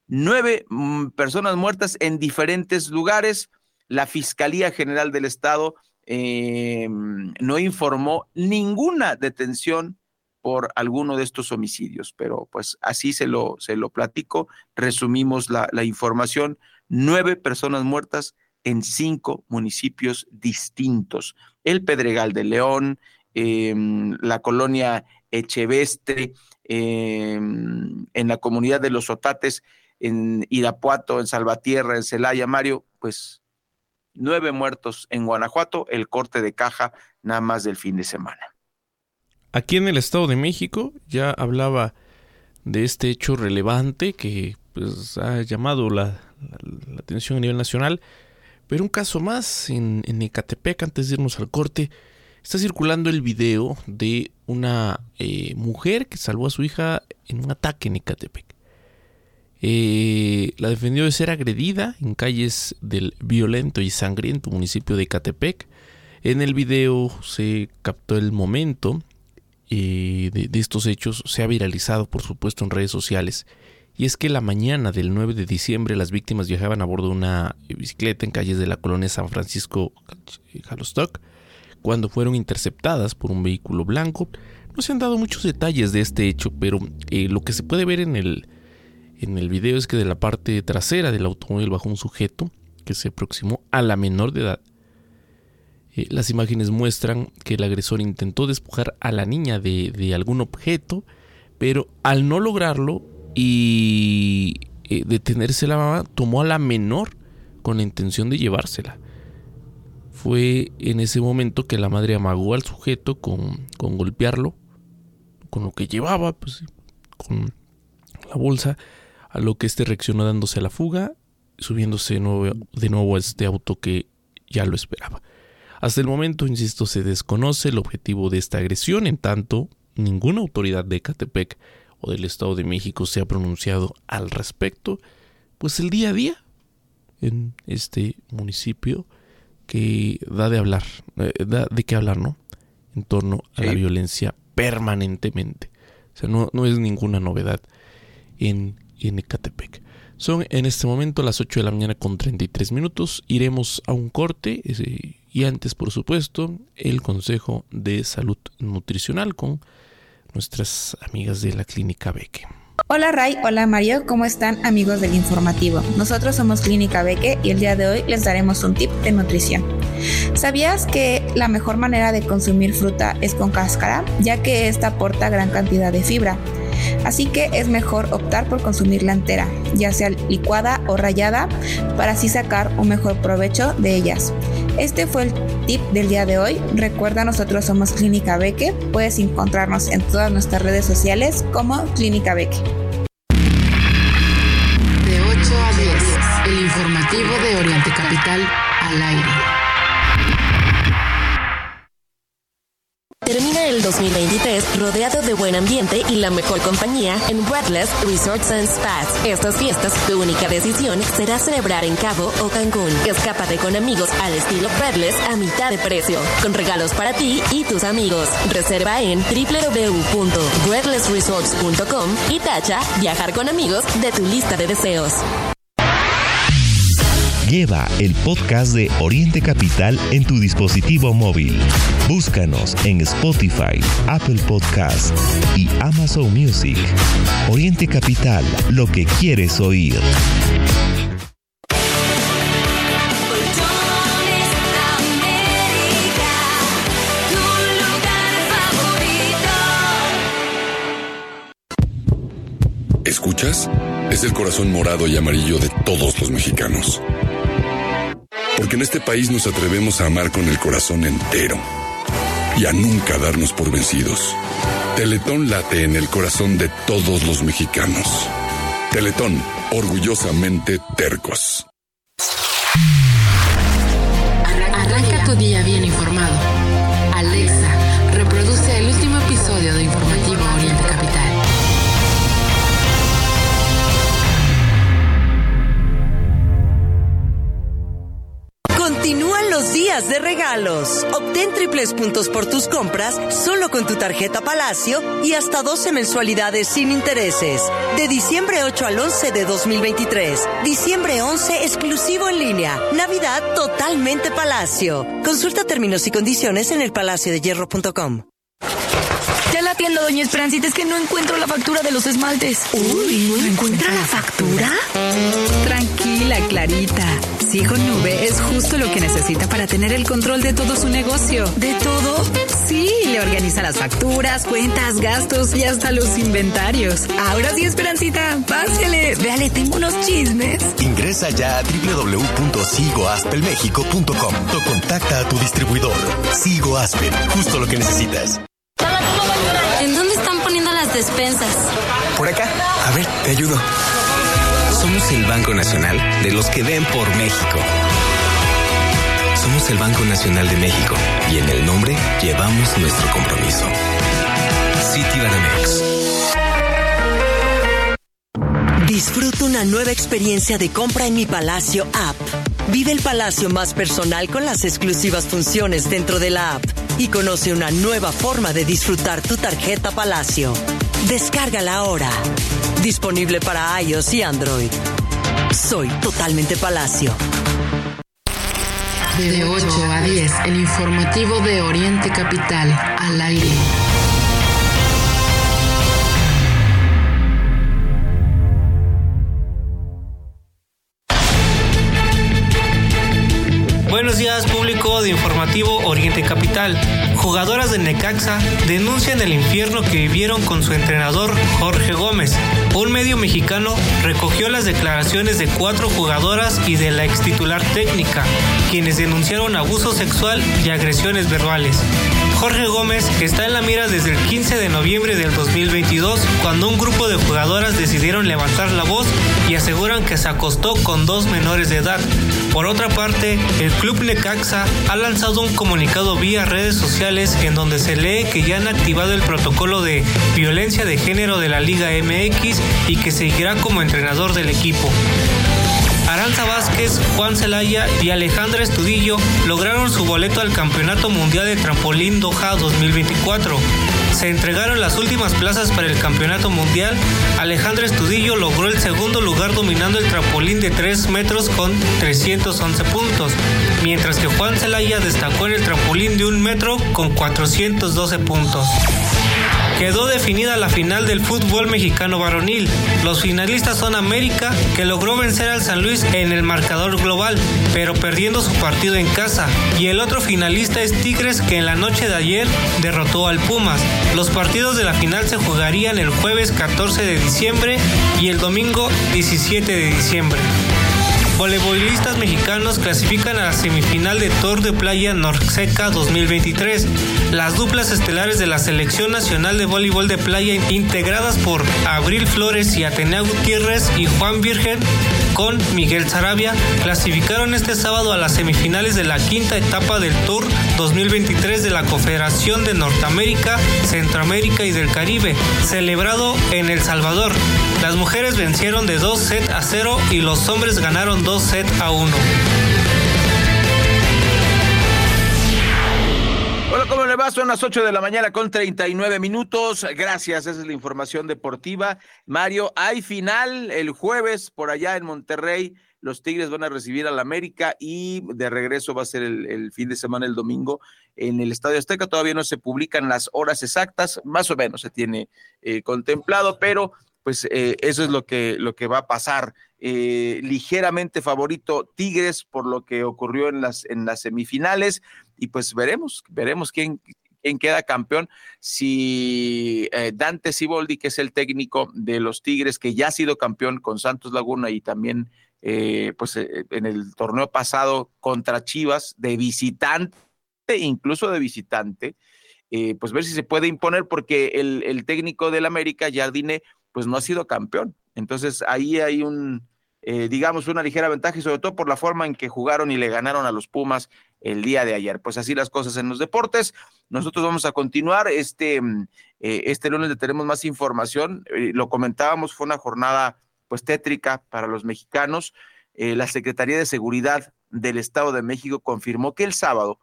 nueve mm, personas muertas en diferentes lugares. La Fiscalía General del Estado eh, no informó ninguna detención por alguno de estos homicidios, pero pues así se lo, se lo platico, resumimos la, la información, nueve personas muertas en cinco municipios distintos, el Pedregal de León, em, la colonia Echeveste, em, en la comunidad de los Otates, en Irapuato, en Salvatierra, en Celaya, Mario, pues nueve muertos en Guanajuato, el corte de caja nada más del fin de semana. Aquí en el Estado de México ya hablaba de este hecho relevante que pues, ha llamado la, atención a nivel nacional, pero un caso más en, en, antes de irnos al corte, está circulando el video de una eh, mujer que salvó a su hija en un ataque en Ecatepec. Eh, la defendió de ser agredida en calles del violento y sangriento municipio de Ecatepec. En el video se captó el momento eh, de, estos hechos. Se ha viralizado, por supuesto, en redes sociales. Y es que la mañana del 9 de diciembre las víctimas viajaban a bordo de una bicicleta en calles de la colonia San Francisco Halostock cuando fueron interceptadas por un vehículo blanco. No se han dado muchos detalles de este hecho, pero eh, lo que se puede ver en el, en el video es que de la parte trasera del automóvil bajó un sujeto que se aproximó a la menor de edad. Eh, las imágenes muestran que el agresor intentó despojar a la niña de, algún objeto, pero al no lograrlo y eh, detenerse la mamá, tomó a la menor con la intención de llevársela. Fue en ese momento que la madre amagó al sujeto con, golpearlo, con lo que llevaba, pues, con la bolsa, a lo que este reaccionó dándose a la fuga, subiéndose de nuevo, de nuevo a este auto que ya lo esperaba. Hasta el momento, insisto, se desconoce el objetivo de esta agresión, en tanto ninguna autoridad de Catepec o del Estado de México se ha pronunciado al respecto, pues el día a día en este municipio que da de hablar, eh, da de qué hablar, ¿no? En torno a la violencia permanentemente. O sea, no, no es ninguna novedad en en Ecatepec. Son en este momento las 8 de la mañana con 33 minutos. Iremos a un corte y antes, por supuesto, el Consejo de Salud Nutricional con nuestras amigas de la Clínica Beque. Hola Ray, hola Mario, ¿cómo están amigos del informativo? Nosotros somos Clínica Beque y el día de hoy les daremos un tip de nutrición. ¿Sabías que la mejor manera de consumir fruta es con cáscara, ya que esta aporta gran cantidad de fibra? Así que es mejor optar por consumirla entera, ya sea licuada o rallada, para así sacar un mejor provecho de ellas. Este fue el tip del día de hoy. Recuerda, nosotros somos Clínica Beque. Puedes encontrarnos en todas nuestras redes sociales como Clínica Beque. De 8 a 10, el informativo de Oriente Capital al aire. Termina el 2023 rodeado de buen ambiente y la mejor compañía en Breathless Resorts and Spas. Estas fiestas, tu única decisión será celebrar en Cabo o Cancún. Escápate con amigos al estilo Breathless a mitad de precio, con regalos para ti y tus amigos. Reserva en www.breathlessresorts.com y tacha viajar con amigos de tu lista de deseos. Lleva el podcast de Oriente Capital en tu dispositivo móvil. Búscanos en Spotify, Apple Podcast y Amazon Music. Oriente Capital, lo que quieres oír. ¿Escuchas? Es el corazón morado y amarillo de todos los mexicanos. Porque en este país nos atrevemos a amar con el corazón entero y a nunca darnos por vencidos. Teletón late en el corazón de todos los mexicanos. Teletón, orgullosamente tercos. Triples puntos por tus compras solo con tu tarjeta Palacio y hasta 12 mensualidades sin intereses. De diciembre 8 al 11 de 2023. Diciembre 11 exclusivo en línea. Navidad totalmente Palacio. Consulta términos y condiciones en el hierro.com. Ya la atiendo, doña Esperancita, es que no encuentro la factura de los esmaltes. Uy, ¿no encuentra la factura? Tranquila, Clarita. Sigo Nube es justo lo que necesita para tener el control de todo su negocio. ¿De todo? Sí, le organiza las facturas, cuentas, gastos y hasta los inventarios. Ahora sí, Esperancita, pásale. Véale, tengo unos chismes. Ingresa ya a www.sigoaspelmexico.com o contacta a tu distribuidor. Sigo Aspel, justo lo que necesitas. ¿En dónde están poniendo las despensas? Por acá. A ver, te ayudo. Somos el Banco Nacional de los que ven por México. Somos el Banco Nacional de México y en el nombre llevamos nuestro compromiso. Citibanamex. Disfruta una nueva experiencia de compra en Mi Palacio app. Vive el palacio más personal con las exclusivas funciones dentro de la app y conoce una nueva forma de disfrutar tu tarjeta Palacio. Descárgala ahora. Disponible para iOS y Android. Soy totalmente Palacio. De 8 a 10, el informativo de Oriente Capital, al aire. Buenos días, público de Informativo Oriente Capital. Jugadoras de Necaxa denuncian el infierno que vivieron con su entrenador Jorge Gómez. Un medio mexicano recogió las declaraciones de cuatro jugadoras y de la ex titular técnica, quienes denunciaron abuso sexual y agresiones verbales. Jorge Gómez está en la mira desde el 15 de noviembre del 2022, cuando un grupo de jugadoras decidieron levantar la voz y aseguran que se acostó con dos menores de edad. Por otra parte, el Club Necaxa ha lanzado un comunicado vía redes sociales en donde se lee que ya han activado el protocolo de violencia de género de la Liga MX y que seguirá como entrenador del equipo. Aranza Vázquez, Juan Celaya y Alejandra Estudillo lograron su boleto al Campeonato Mundial de Trampolín Doha 2024. Se entregaron las últimas plazas para el Campeonato Mundial. Alejandra Estudillo logró el segundo lugar dominando el trampolín de 3 metros con 311 puntos, mientras que Juan Celaya destacó en el trampolín de 1 metro con 412 puntos. Quedó definida la final del fútbol mexicano varonil. Los finalistas son América, que logró vencer al San Luis en el marcador global, pero perdiendo su partido en casa. Y el otro finalista es Tigres, que en la noche de ayer derrotó al Pumas. Los partidos de la final se jugarían el jueves 14 de diciembre y el domingo 17 de diciembre. Voleibolistas mexicanos clasifican a la semifinal de Tour de Playa Norseca 2023. Las duplas estelares de la Selección Nacional de Voleibol de Playa, integradas por Abril Flores y Atenea Gutiérrez y Juan Virgen, con Miguel Sarabia, clasificaron este sábado a las semifinales de la quinta etapa del Tour 2023 de la Confederación de Norteamérica, Centroamérica y del Caribe, celebrado en El Salvador. Las mujeres vencieron de 2 sets a 0 y los hombres ganaron 2 sets a 1. Hola, ¿cómo le va? Son las 8 de la mañana con 39 minutos. Gracias, esa es la información deportiva. Mario, hay final el jueves por allá en Monterrey. Los Tigres van a recibir al América y de regreso va a ser el, fin de semana, el domingo, en el Estadio Azteca. Todavía no se publican las horas exactas, más o menos se tiene eh, contemplado, pero pues eh, eso es lo que, lo que va a pasar. Eh, ligeramente favorito Tigres por lo que ocurrió en las, en las semifinales y pues veremos, veremos quién, queda campeón. Si eh, Dante Siboldi, que es el técnico de los Tigres, que ya ha sido campeón con Santos Laguna y también eh, pues en el torneo pasado contra Chivas de visitante, incluso de visitante, pues ver si se puede imponer porque el, el técnico del América, Jardine, pues no ha sido campeón. Entonces ahí hay un, eh, digamos, una ligera ventaja y sobre todo por la forma en que jugaron y le ganaron a los Pumas el día de ayer. Pues así las cosas en los deportes. Nosotros vamos a continuar. Este, eh, este lunes le tenemos más información. Eh, lo comentábamos, fue una jornada pues tétrica para los mexicanos. la Secretaría de Seguridad del Estado de México confirmó que el sábado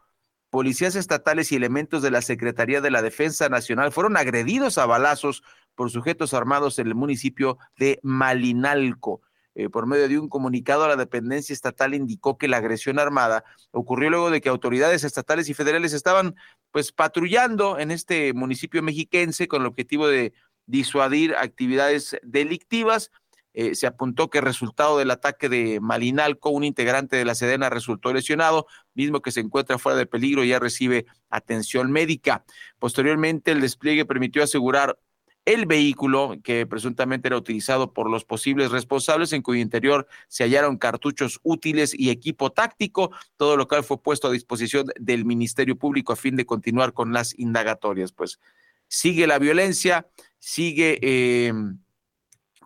policías estatales y elementos de la Secretaría de la Defensa Nacional fueron agredidos a balazos por sujetos armados en el municipio de Malinalco. Eh, por medio de un comunicado, la dependencia estatal indicó que la agresión armada ocurrió luego de que autoridades estatales y federales estaban pues patrullando en este municipio mexiquense con el objetivo de disuadir actividades delictivas. Eh, se apuntó que resultado del ataque de Malinalco, un integrante de la Sedena resultó lesionado, mismo que se encuentra fuera de peligro y ya recibe atención médica. Posteriormente, el despliegue permitió asegurar el vehículo que presuntamente era utilizado por los posibles responsables, en cuyo interior se hallaron cartuchos útiles y equipo táctico, todo lo cual fue puesto a disposición del Ministerio Público a fin de continuar con las indagatorias. Pues sigue la violencia, sigue eh,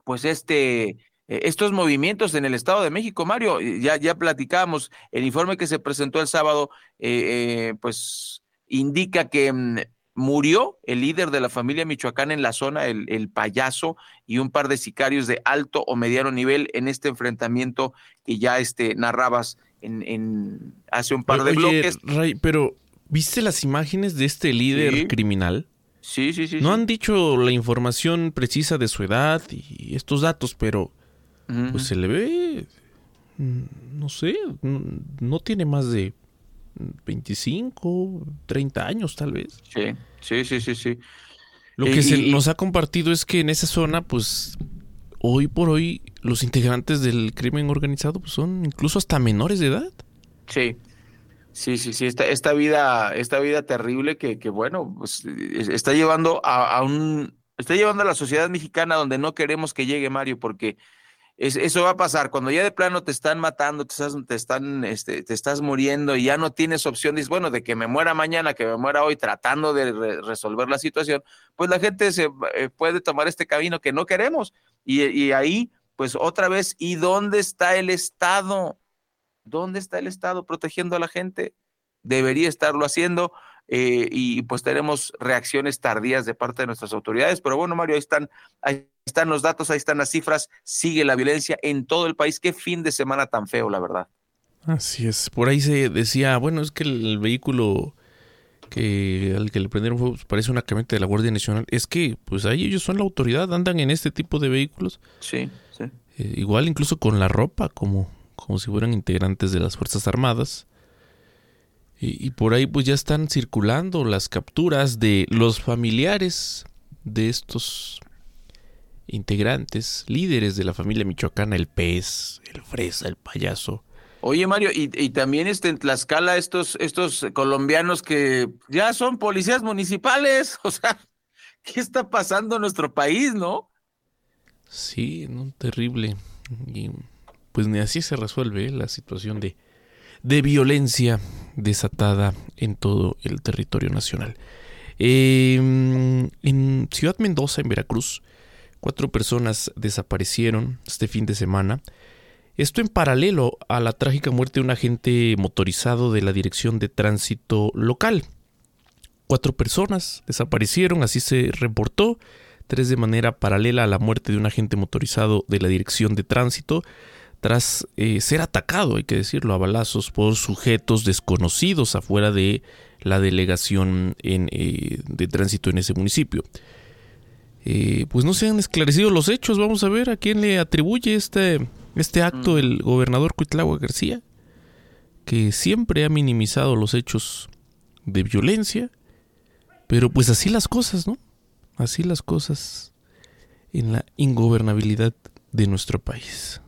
pues este eh, estos movimientos en el Estado de México, Mario, ya, ya platicábamos, el informe que se presentó el sábado, eh, pues indica que mm, murió el líder de la familia Michoacán en la zona, el, payaso, y un par de sicarios de alto o mediano nivel en este enfrentamiento que ya este, narrabas en, hace un par de bloques. Ray, pero ¿viste las imágenes de este líder criminal? Sí, sí, sí. No han dicho la información precisa de su edad y estos datos, pero pues se le ve, mm, no sé, no tiene más de 25, 30 años tal vez. Sí, sí, sí, sí, sí. Lo que se nos ha compartido es que en esa zona, pues, hoy por hoy, los integrantes del crimen organizado pues, son incluso hasta menores de edad. Sí, sí, sí, sí. Esta, esta vida, esta vida terrible que, que bueno, pues, está llevando a, a un, está llevando a la sociedad mexicana donde no queremos que llegue Mario, porque eso va a pasar cuando ya de plano te están matando, te estás, te están, este, te estás muriendo y ya no tienes opción, dices, bueno, de que me muera mañana, que me muera hoy, tratando de resolver la situación, pues la gente se eh, puede tomar este camino que no queremos. Y, y ahí, pues otra vez, ¿y dónde está el Estado? ¿Dónde está el Estado protegiendo a la gente? Debería estarlo haciendo. Eh, y pues tenemos reacciones tardías de parte de nuestras autoridades. Pero bueno, Mario, ahí están, ahí están los datos, ahí están las cifras, sigue la violencia en todo el país. Qué fin de semana tan feo, la verdad. Así es, por ahí se decía, bueno, es que el, vehículo que al que le prendieron fue, pues, parece una camioneta de la Guardia Nacional. Es que, pues ahí ellos son la autoridad, andan en este tipo de vehículos. Sí, sí. Eh, igual incluso con la ropa, como, como si fueran integrantes de las Fuerzas Armadas. Y, por ahí pues ya están circulando las capturas de los familiares de estos integrantes, líderes de la familia michoacana, el pez, el fresa, el payaso. Oye Mario, y, también este, en Tlaxcala estos, estos colombianos que ya son policías municipales, o sea, ¿qué está pasando en nuestro país, no? Sí, no, terrible. Y pues ni así se resuelve la situación de, de violencia desatada en todo el territorio nacional. Em, en Ciudad Mendoza, en Veracruz, cuatro personas desaparecieron este fin de semana. Esto en paralelo a la trágica muerte de un agente motorizado de la Dirección de Tránsito local. Cuatro personas desaparecieron, así se reportó, tres de manera paralela a la muerte de un agente motorizado de la Dirección de Tránsito tras eh, ser atacado, hay que decirlo, a balazos por sujetos desconocidos afuera de la delegación eh, de tránsito en ese municipio. Eh, pues no se han esclarecido los hechos, vamos a ver a quién le atribuye este, este acto el gobernador Cuitlagua García, que siempre ha minimizado los hechos de violencia, pero pues así las cosas, ¿no? Así las cosas en la ingobernabilidad de nuestro país.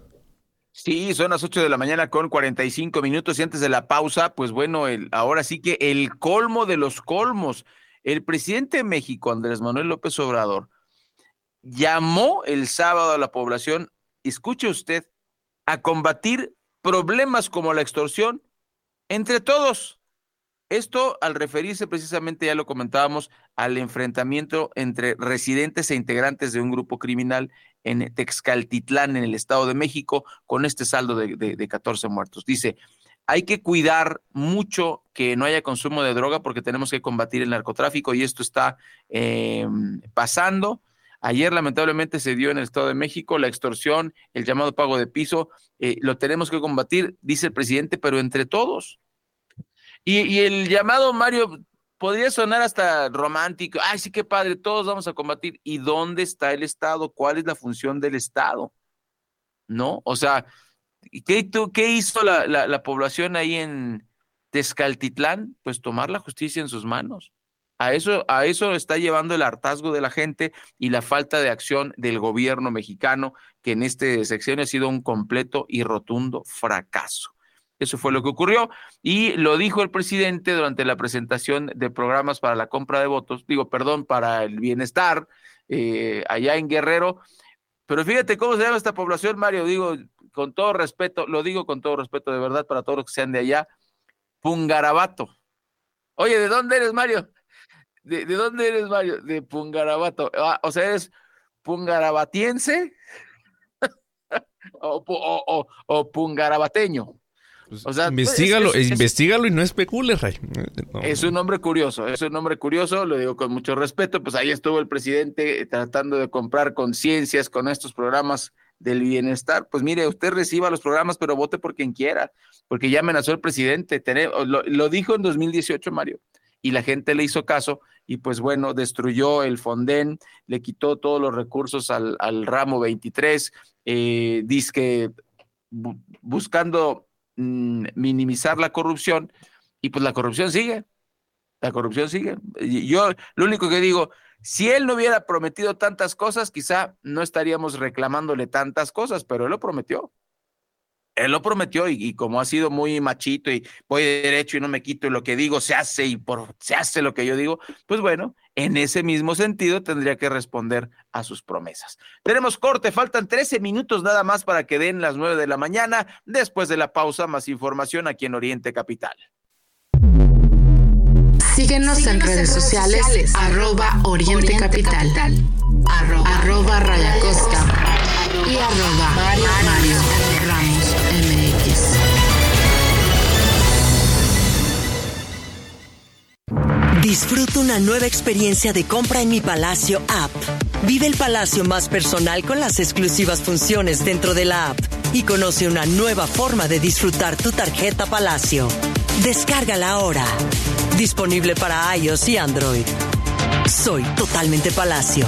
Sí, son las 8 de la mañana con 45 minutos y antes de la pausa, pues bueno, el, ahora sí que el colmo de los colmos. El presidente de México, Andrés Manuel López Obrador, llamó el sábado a la población, escuche usted, a combatir problemas como la extorsión entre todos. Esto al referirse precisamente, ya lo comentábamos, al enfrentamiento entre residentes e integrantes de un grupo criminal en Texcaltitlán, en el Estado de México, con este saldo de, de, 14 muertos. Dice, hay que cuidar mucho que no haya consumo de droga porque tenemos que combatir el narcotráfico y esto está eh, pasando. Ayer lamentablemente se dio en el Estado de México la extorsión, el llamado pago de piso, eh, lo tenemos que combatir, dice el presidente, pero entre todos. Y el llamado Mario podría sonar hasta romántico. Ay, sí, qué padre, todos vamos a combatir. ¿Y dónde está el Estado? ¿Cuál es la función del Estado? ¿No? O sea, ¿qué, qué hizo la, la, población ahí en Tezcaltitlán? Pues tomar la justicia en sus manos. A eso, a eso está llevando el hartazgo de la gente y la falta de acción del gobierno mexicano, que en este sexenio ha sido un completo y rotundo fracaso. Eso fue lo que ocurrió y lo dijo el presidente durante la presentación de programas para la compra de votos, digo, perdón, para el bienestar eh, allá en Guerrero. Pero fíjate cómo se llama esta población, Mario, digo, con todo respeto, lo digo con todo respeto de verdad para todos los que sean de allá, Pungarabato. Oye, ¿de dónde eres, Mario? ¿De, dónde eres, Mario? De Pungarabato. Ah, o sea, ¿eres pungarabatiense o, o, pungarabateño? Pues, o sea, investígalo, investigalo y no especules, Ray. Es un nombre curioso, es un nombre curioso, lo digo con mucho respeto, pues ahí estuvo el presidente tratando de comprar conciencias con estos programas del bienestar. Pues mire, usted reciba los programas, pero vote por quien quiera, porque ya amenazó el presidente. lo, dijo en 2018, Mario, y la gente le hizo caso, y pues bueno, destruyó el Fonden, le quitó todos los recursos al, ramo 23, eh, que buscando mm, minimizar la corrupción, y pues la corrupción sigue. La corrupción sigue. Yo lo único que digo, si él no hubiera prometido tantas cosas, quizá no estaríamos reclamándole tantas cosas, pero él lo prometió. Él lo prometió y, como ha sido muy machito y voy de derecho y no me quito y lo que digo se hace y por, se hace lo que yo digo, pues bueno, en ese mismo sentido tendría que responder a sus promesas. Tenemos corte, faltan 13 minutos nada más para que den las 9 de la mañana. Después de la pausa, más información aquí en Oriente Capital. Síguenos, en redes sociales, arroba Oriente, Capital, arroba, Raya Costa y arroba Mario, Disfruta una nueva experiencia de compra en Mi Palacio App. Vive el palacio más personal con las exclusivas funciones dentro de la app y conoce una nueva forma de disfrutar tu tarjeta Palacio. Descárgala ahora. Disponible para iOS y Android. Soy totalmente Palacio.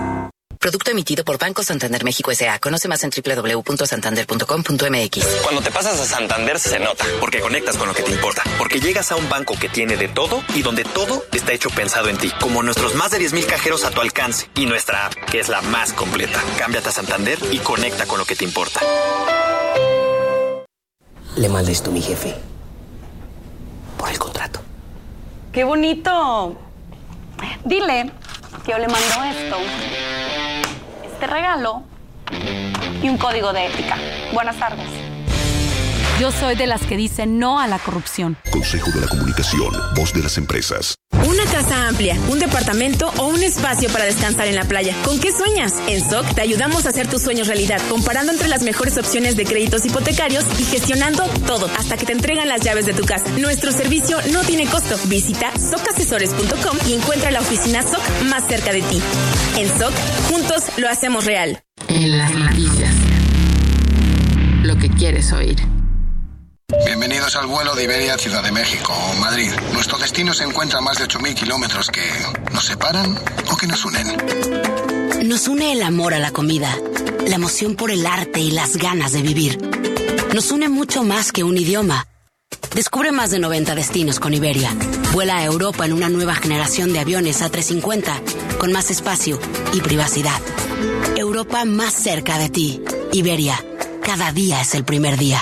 Producto emitido por Banco Santander México S.A. Conoce más en www.santander.com.mx. Cuando te pasas a Santander se nota, porque conectas con lo que te importa, porque llegas a un banco que tiene de todo y donde todo está hecho pensado en ti, como nuestros más de 10.000 cajeros a tu alcance y nuestra app, que es la más completa. Cámbiate a Santander y conecta con lo que te importa. Le mandé esto a mi jefe. Por el contrato. ¡Qué bonito! Dile que yo le mando esto regalo y un código de ética. Buenas tardes. Yo soy de las que dicen no a la corrupción. Consejo de la Comunicación, voz de las empresas. Una casa amplia, un departamento o un espacio para descansar en la playa. ¿Con qué sueñas? En SOC te ayudamos a hacer tus sueños realidad, comparando entre las mejores opciones de créditos hipotecarios y gestionando todo hasta que te entregan las llaves de tu casa. Nuestro servicio no tiene costo. Visita socasesores.com y encuentra la oficina SOC más cerca de ti. En SOC, juntos lo hacemos real. En las noticias. Lo que quieres oír. Bienvenidos al vuelo de Iberia Ciudad de México o Madrid. Nuestro destino se encuentra a más de 8.000 kilómetros que nos separan o que nos unen. Nos une el amor a la comida, la emoción por el arte y las ganas de vivir. Nos une mucho más que un idioma. Descubre más de 90 destinos con Iberia. Vuela a Europa en una nueva generación de aviones A350 con más espacio y privacidad. Europa más cerca de ti. Iberia, cada día es el primer día.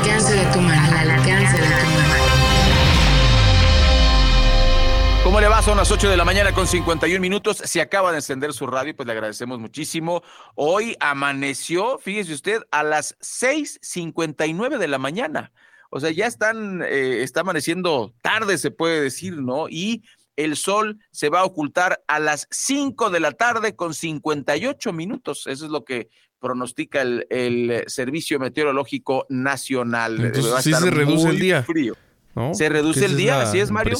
le va? Son las 8 de la mañana con 51 minutos. Se acaba de encender su radio, pues le agradecemos muchísimo. Hoy amaneció, fíjese usted, a las 6:59 de la mañana. O sea, ya están, eh, está amaneciendo tarde, se puede decir, ¿no? Y el sol se va a ocultar a las 5 de la tarde con 58 minutos. Eso es lo que pronostica el, Servicio Meteorológico Nacional. Entonces, sí se reduce el día. Frío. Se reduce el día, así es, Mario.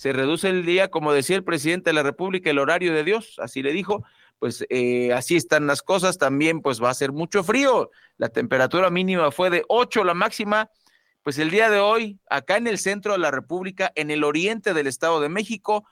Se reduce el día, como decía el presidente de la República, el horario de Dios, así le dijo. Pues eh, así están las cosas. También, pues va a ser mucho frío. La temperatura mínima fue de 8, la máxima pues el día de hoy, acá en el centro de la República, en el oriente del Estado de México,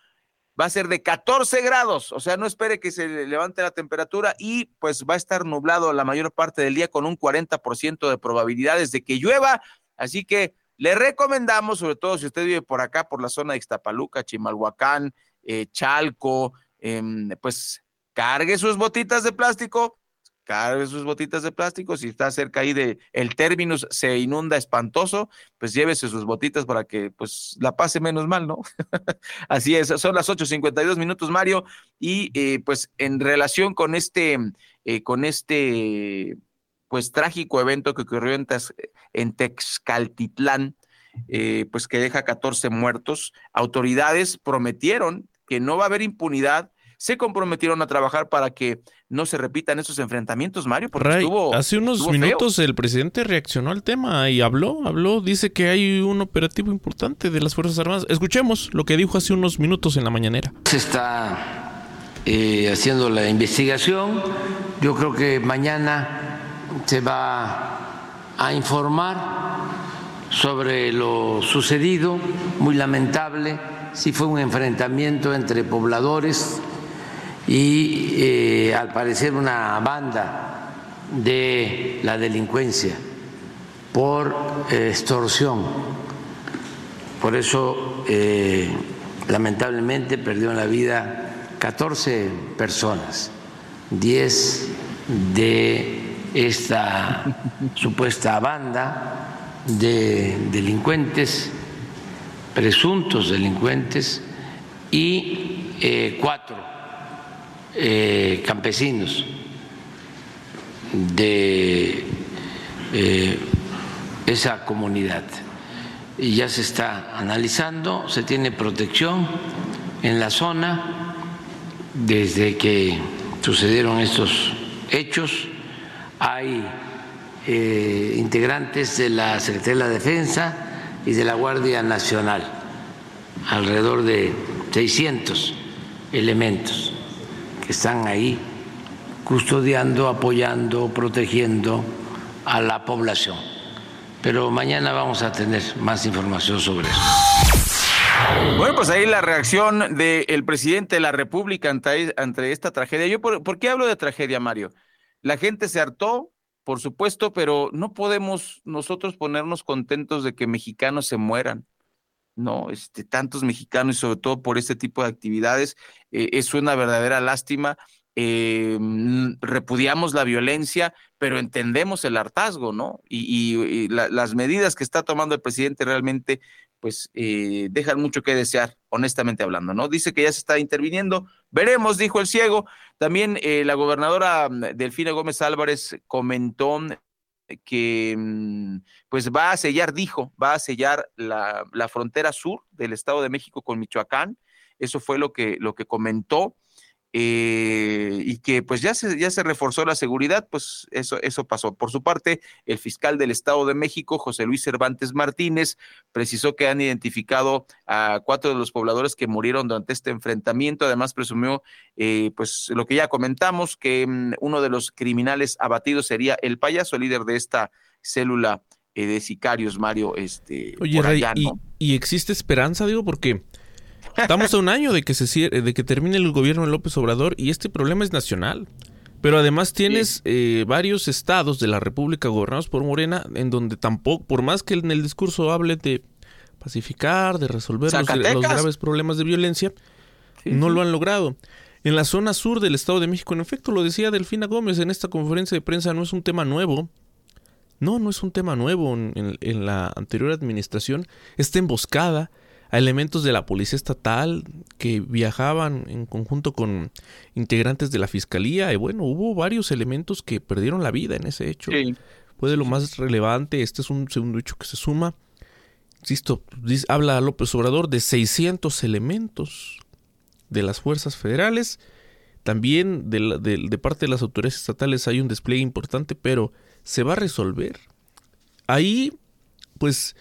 va a ser de 14 grados, o sea, no espere que se levante la temperatura y pues va a estar nublado la mayor parte del día con un 40% de probabilidades de que llueva, así que le recomendamos, sobre todo si usted vive por acá, por la zona de Ixtapaluca, Chimalhuacán, eh, Chalco, em, pues cargue sus botitas de plástico, cargue sus botitas de plástico, si está cerca ahí de el término se inunda espantoso, pues llévese sus botitas para que pues la pase menos mal, ¿no? Así es, son las 8.52 minutos, Mario, y eh, pues en relación con este, eh, con este, pues trágico evento que ocurrió en, en Texcaltitlán, eh, pues que deja 14 muertos, autoridades prometieron que no va a haber impunidad, se comprometieron a trabajar para que no se repitan esos enfrentamientos, Mario, porque hace unos minutos el presidente reaccionó al tema y habló, habló, dice que hay un operativo importante de las Fuerzas Armadas. Escuchemos lo que dijo hace unos minutos en la mañanera. Se está eh, haciendo la investigación, yo creo que mañana se va a informar sobre lo sucedido, muy lamentable, si fue un enfrentamiento entre pobladores y eh, al parecer una banda de la delincuencia por extorsión. Por eso, eh, lamentablemente, perdieron la vida 14 personas, 10 de esta supuesta banda de delincuentes, presuntos delincuentes, y eh, cuatro eh, campesinos de eh, esa comunidad. Y ya se está analizando, se tiene protección en la zona desde que sucedieron estos hechos. Hay eh, integrantes de la Secretaría de la Defensa y de la Guardia Nacional, alrededor de 600 elementos están ahí custodiando, apoyando, protegiendo a la población. Pero mañana vamos a tener más información sobre eso. Bueno, pues ahí la reacción del presidente de la República ante, esta tragedia. Yo, ¿por, qué hablo de tragedia, Mario? La gente se hartó, por supuesto, pero no podemos nosotros ponernos contentos de que mexicanos se mueran. ¿no? Este, tantos mexicanos y sobre todo por este tipo de actividades. Eh, es una verdadera lástima. Eh, mm, repudiamos la violencia, pero entendemos el hartazgo, ¿no? Y, las medidas que está tomando el presidente realmente, pues, eh, dejan mucho que desear, honestamente hablando, ¿no? Dice que ya se está interviniendo, veremos, dijo el ciego. También la gobernadora mm, Delfina Gómez Álvarez comentó que mm, pues va a sellar, dijo, va a sellar la, la, frontera sur del Estado de México con Michoacán. Eso fue lo que, lo que comentó. Eh, y que pues ya se, ya se reforzó la seguridad, pues eso, eso pasó. Por su parte, el fiscal del Estado de México, José Luis Cervantes Martínez, precisó que han identificado a cuatro de los pobladores que murieron durante este enfrentamiento. Además, presumió eh, pues lo que ya comentamos, que mm, uno de los criminales abatidos sería el payaso, líder de esta célula eh, de sicarios, Mario. Este, Oye, y, y existe esperanza, digo, porque Estamos a un año de que se de que termine el gobierno de López Obrador y este problema es nacional. Pero además tienes eh, varios estados de la República gobernados por Morena en donde tampoco, por más que en el discurso hable de pacificar, de resolver los, graves problemas de violencia, no lo han logrado. En la zona sur del Estado de México, en efecto, lo decía Delfina Gómez en esta conferencia de prensa, no es un tema nuevo. No, no es un tema nuevo en, en la anterior administración. Está emboscada a elementos de la Policía Estatal que viajaban en conjunto con integrantes de la Fiscalía y bueno, hubo varios elementos que perdieron la vida en ese hecho. fue de lo más relevante. Este es un segundo hecho que se suma. Insisto, habla López Obrador de 600 elementos de las fuerzas federales. También de, de, parte de las autoridades estatales hay un despliegue importante, pero se va a resolver. Ahí, pues,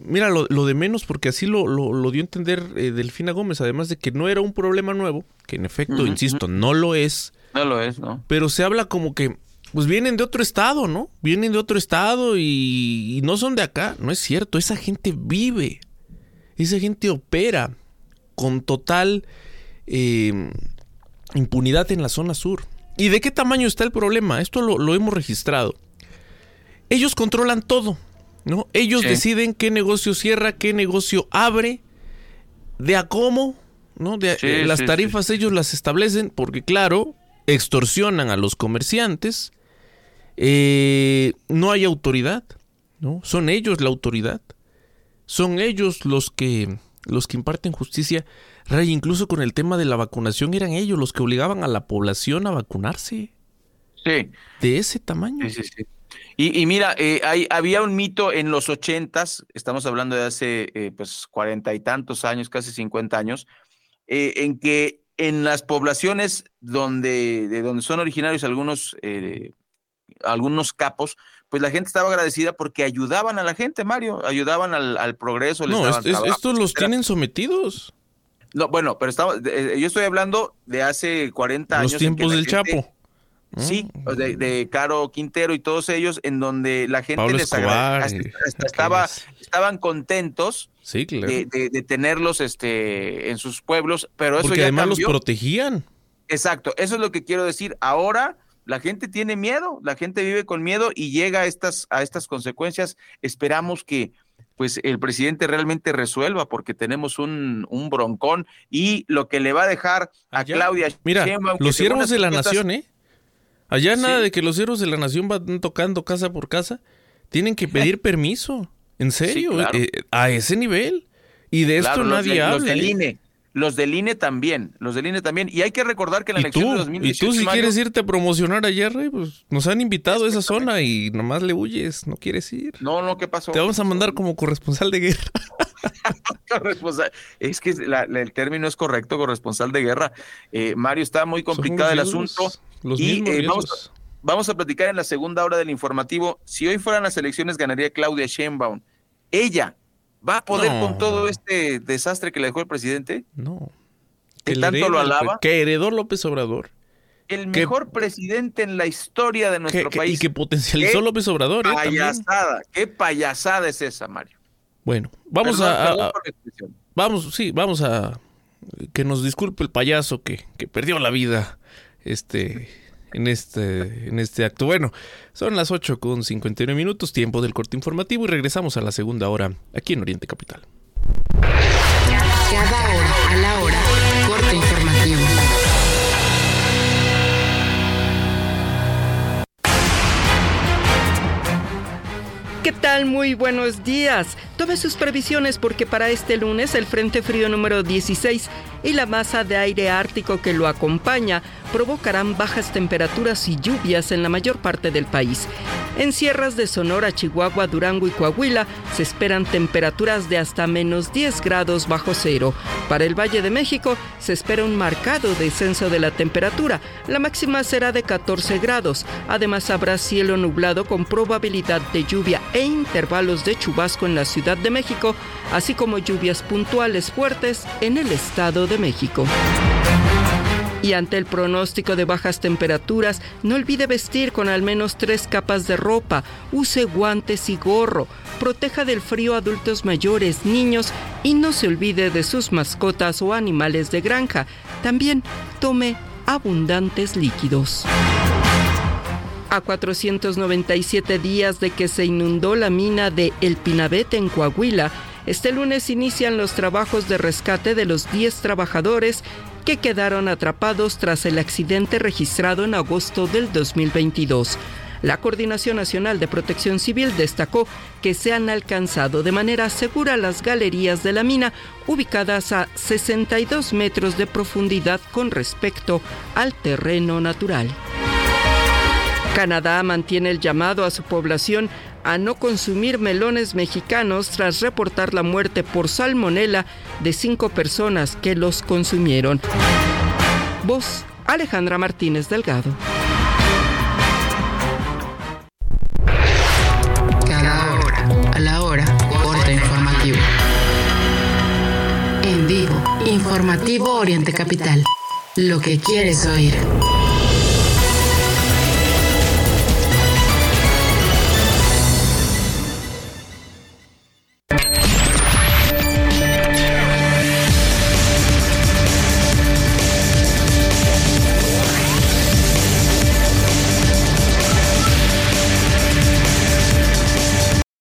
mira, lo, de menos, porque así lo, lo, dio a entender eh, Delfina Gómez, además de que no era un problema nuevo, que en efecto, insisto, no lo es. No lo es, ¿no? Pero se habla como que, pues vienen de otro estado, ¿no? Vienen de otro estado y, no son de acá. No es cierto, esa gente vive, esa gente opera con total eh, impunidad en la zona sur. ¿Y de qué tamaño está el problema? Esto lo, hemos registrado. Ellos controlan todo, ¿no? Ellos deciden qué negocio cierra, qué negocio abre, de a cómo, ¿no? De, eh, las tarifas ellos las establecen porque, claro, extorsionan a los comerciantes, eh, no hay autoridad, ¿no? Son ellos la autoridad, son ellos los que, los que imparten justicia Ray, incluso con el tema de la vacunación eran ellos los que obligaban a la población a vacunarse. Sí. De ese tamaño. Sí, sí, sí. Y, mira, eh, hay, había un mito en los ochentas, estamos hablando de hace eh, pues cuarenta y tantos años, casi cincuenta años, eh, en que en las poblaciones donde, de donde son originarios algunos, algunos capos, pues la gente estaba agradecida porque ayudaban a la gente, Mario, ayudaban al, progreso. no, estos los tienen sometidos. No, bueno, pero estamos, eh, yo estoy hablando de hace 40 años. Los tiempos del Chapo. Sí, mm. de, Caro Quintero y todos ellos, en donde la gente les estaba, estaban contentos de, tenerlos este, en sus pueblos, pero eso Porque además los protegían. Exacto, eso es lo que quiero decir. Ahora la gente tiene miedo, la gente vive con miedo y llega a estas, a estas consecuencias. Esperamos que pues el presidente realmente resuelva porque tenemos un, un broncón y lo que le va a dejar a Claudia Mira, los siervos de la nación, ¿eh? Allá nada de que los siervos de la nación van tocando casa por casa, tienen que pedir permiso, en serio, eh, a ese nivel. Y de esto nadie habla. Los del INE, los del INE también, los del INE también. Y hay que recordar que la elección de 2018... Y tú si quieres irte a promocionar allá, Rey, pues nos han invitado a esa zona y nomás le huyes, no quieres ir. No, no, ¿qué pasó? Te vamos a mandar como corresponsal de guerra. corresponsal. Es que el término es correcto, corresponsal de guerra. Eh, Mario, está muy complicado el asunto. Los y eh, vamos, vamos a platicar en la segunda hora del informativo. Si hoy fueran las elecciones, ganaría Claudia Sheinbaum. Ella, ¿Va a poder con todo este desastre que le dejó el presidente? No. Que tanto lo alaba. Que heredó López Obrador. El mejor presidente en la historia de nuestro país. Y que potencializó López Obrador. ¿eh? Payasada. ¿Qué payasada es esa, Mario? Bueno, vamos a, Vamos, sí, vamos a. Que nos disculpe el payaso que, que perdió la vida. Este en este, en este acto. Bueno, son las 8 con 59 minutos, tiempo del corte informativo y regresamos a la segunda hora aquí en Oriente Capital. Cada hora ¿Qué tal? Muy buenos días. Tome sus previsiones porque para este lunes el Frente Frío número 16 y la masa de aire ártico que lo acompaña provocarán bajas temperaturas y lluvias en la mayor parte del país. En sierras de Sonora, Chihuahua, Durango y Coahuila se esperan temperaturas de hasta menos 10 grados bajo cero. Para el Valle de México se espera un marcado descenso de la temperatura. La máxima será de 14 grados. Además habrá cielo nublado con probabilidad de lluvia e intervalos de chubasco en la Ciudad de México, así como lluvias puntuales fuertes en el Estado de México. Y ante el pronóstico de bajas temperaturas, no olvide vestir con al menos tres capas de ropa, use guantes y gorro, proteja del frío adultos mayores, niños y no se olvide de sus mascotas o animales de granja. También tome abundantes líquidos. A 497 días de que se inundó la mina de El Pinabete en Coahuila, este lunes inician los trabajos de rescate de los 10 trabajadores que quedaron atrapados tras el accidente registrado en agosto del 2022. La Coordinación Nacional de Protección Civil destacó que se han alcanzado de manera segura las galerías de la mina, ubicadas a 62 metros de profundidad con respecto al terreno natural. Canadá mantiene el llamado a su población a no consumir melones mexicanos tras reportar la muerte por salmonela de cinco personas que los consumieron. Voz Alejandra Martínez Delgado. Cada hora, a la hora, corte informativo. En vivo, informativo Oriente Capital. Lo que quieres oír.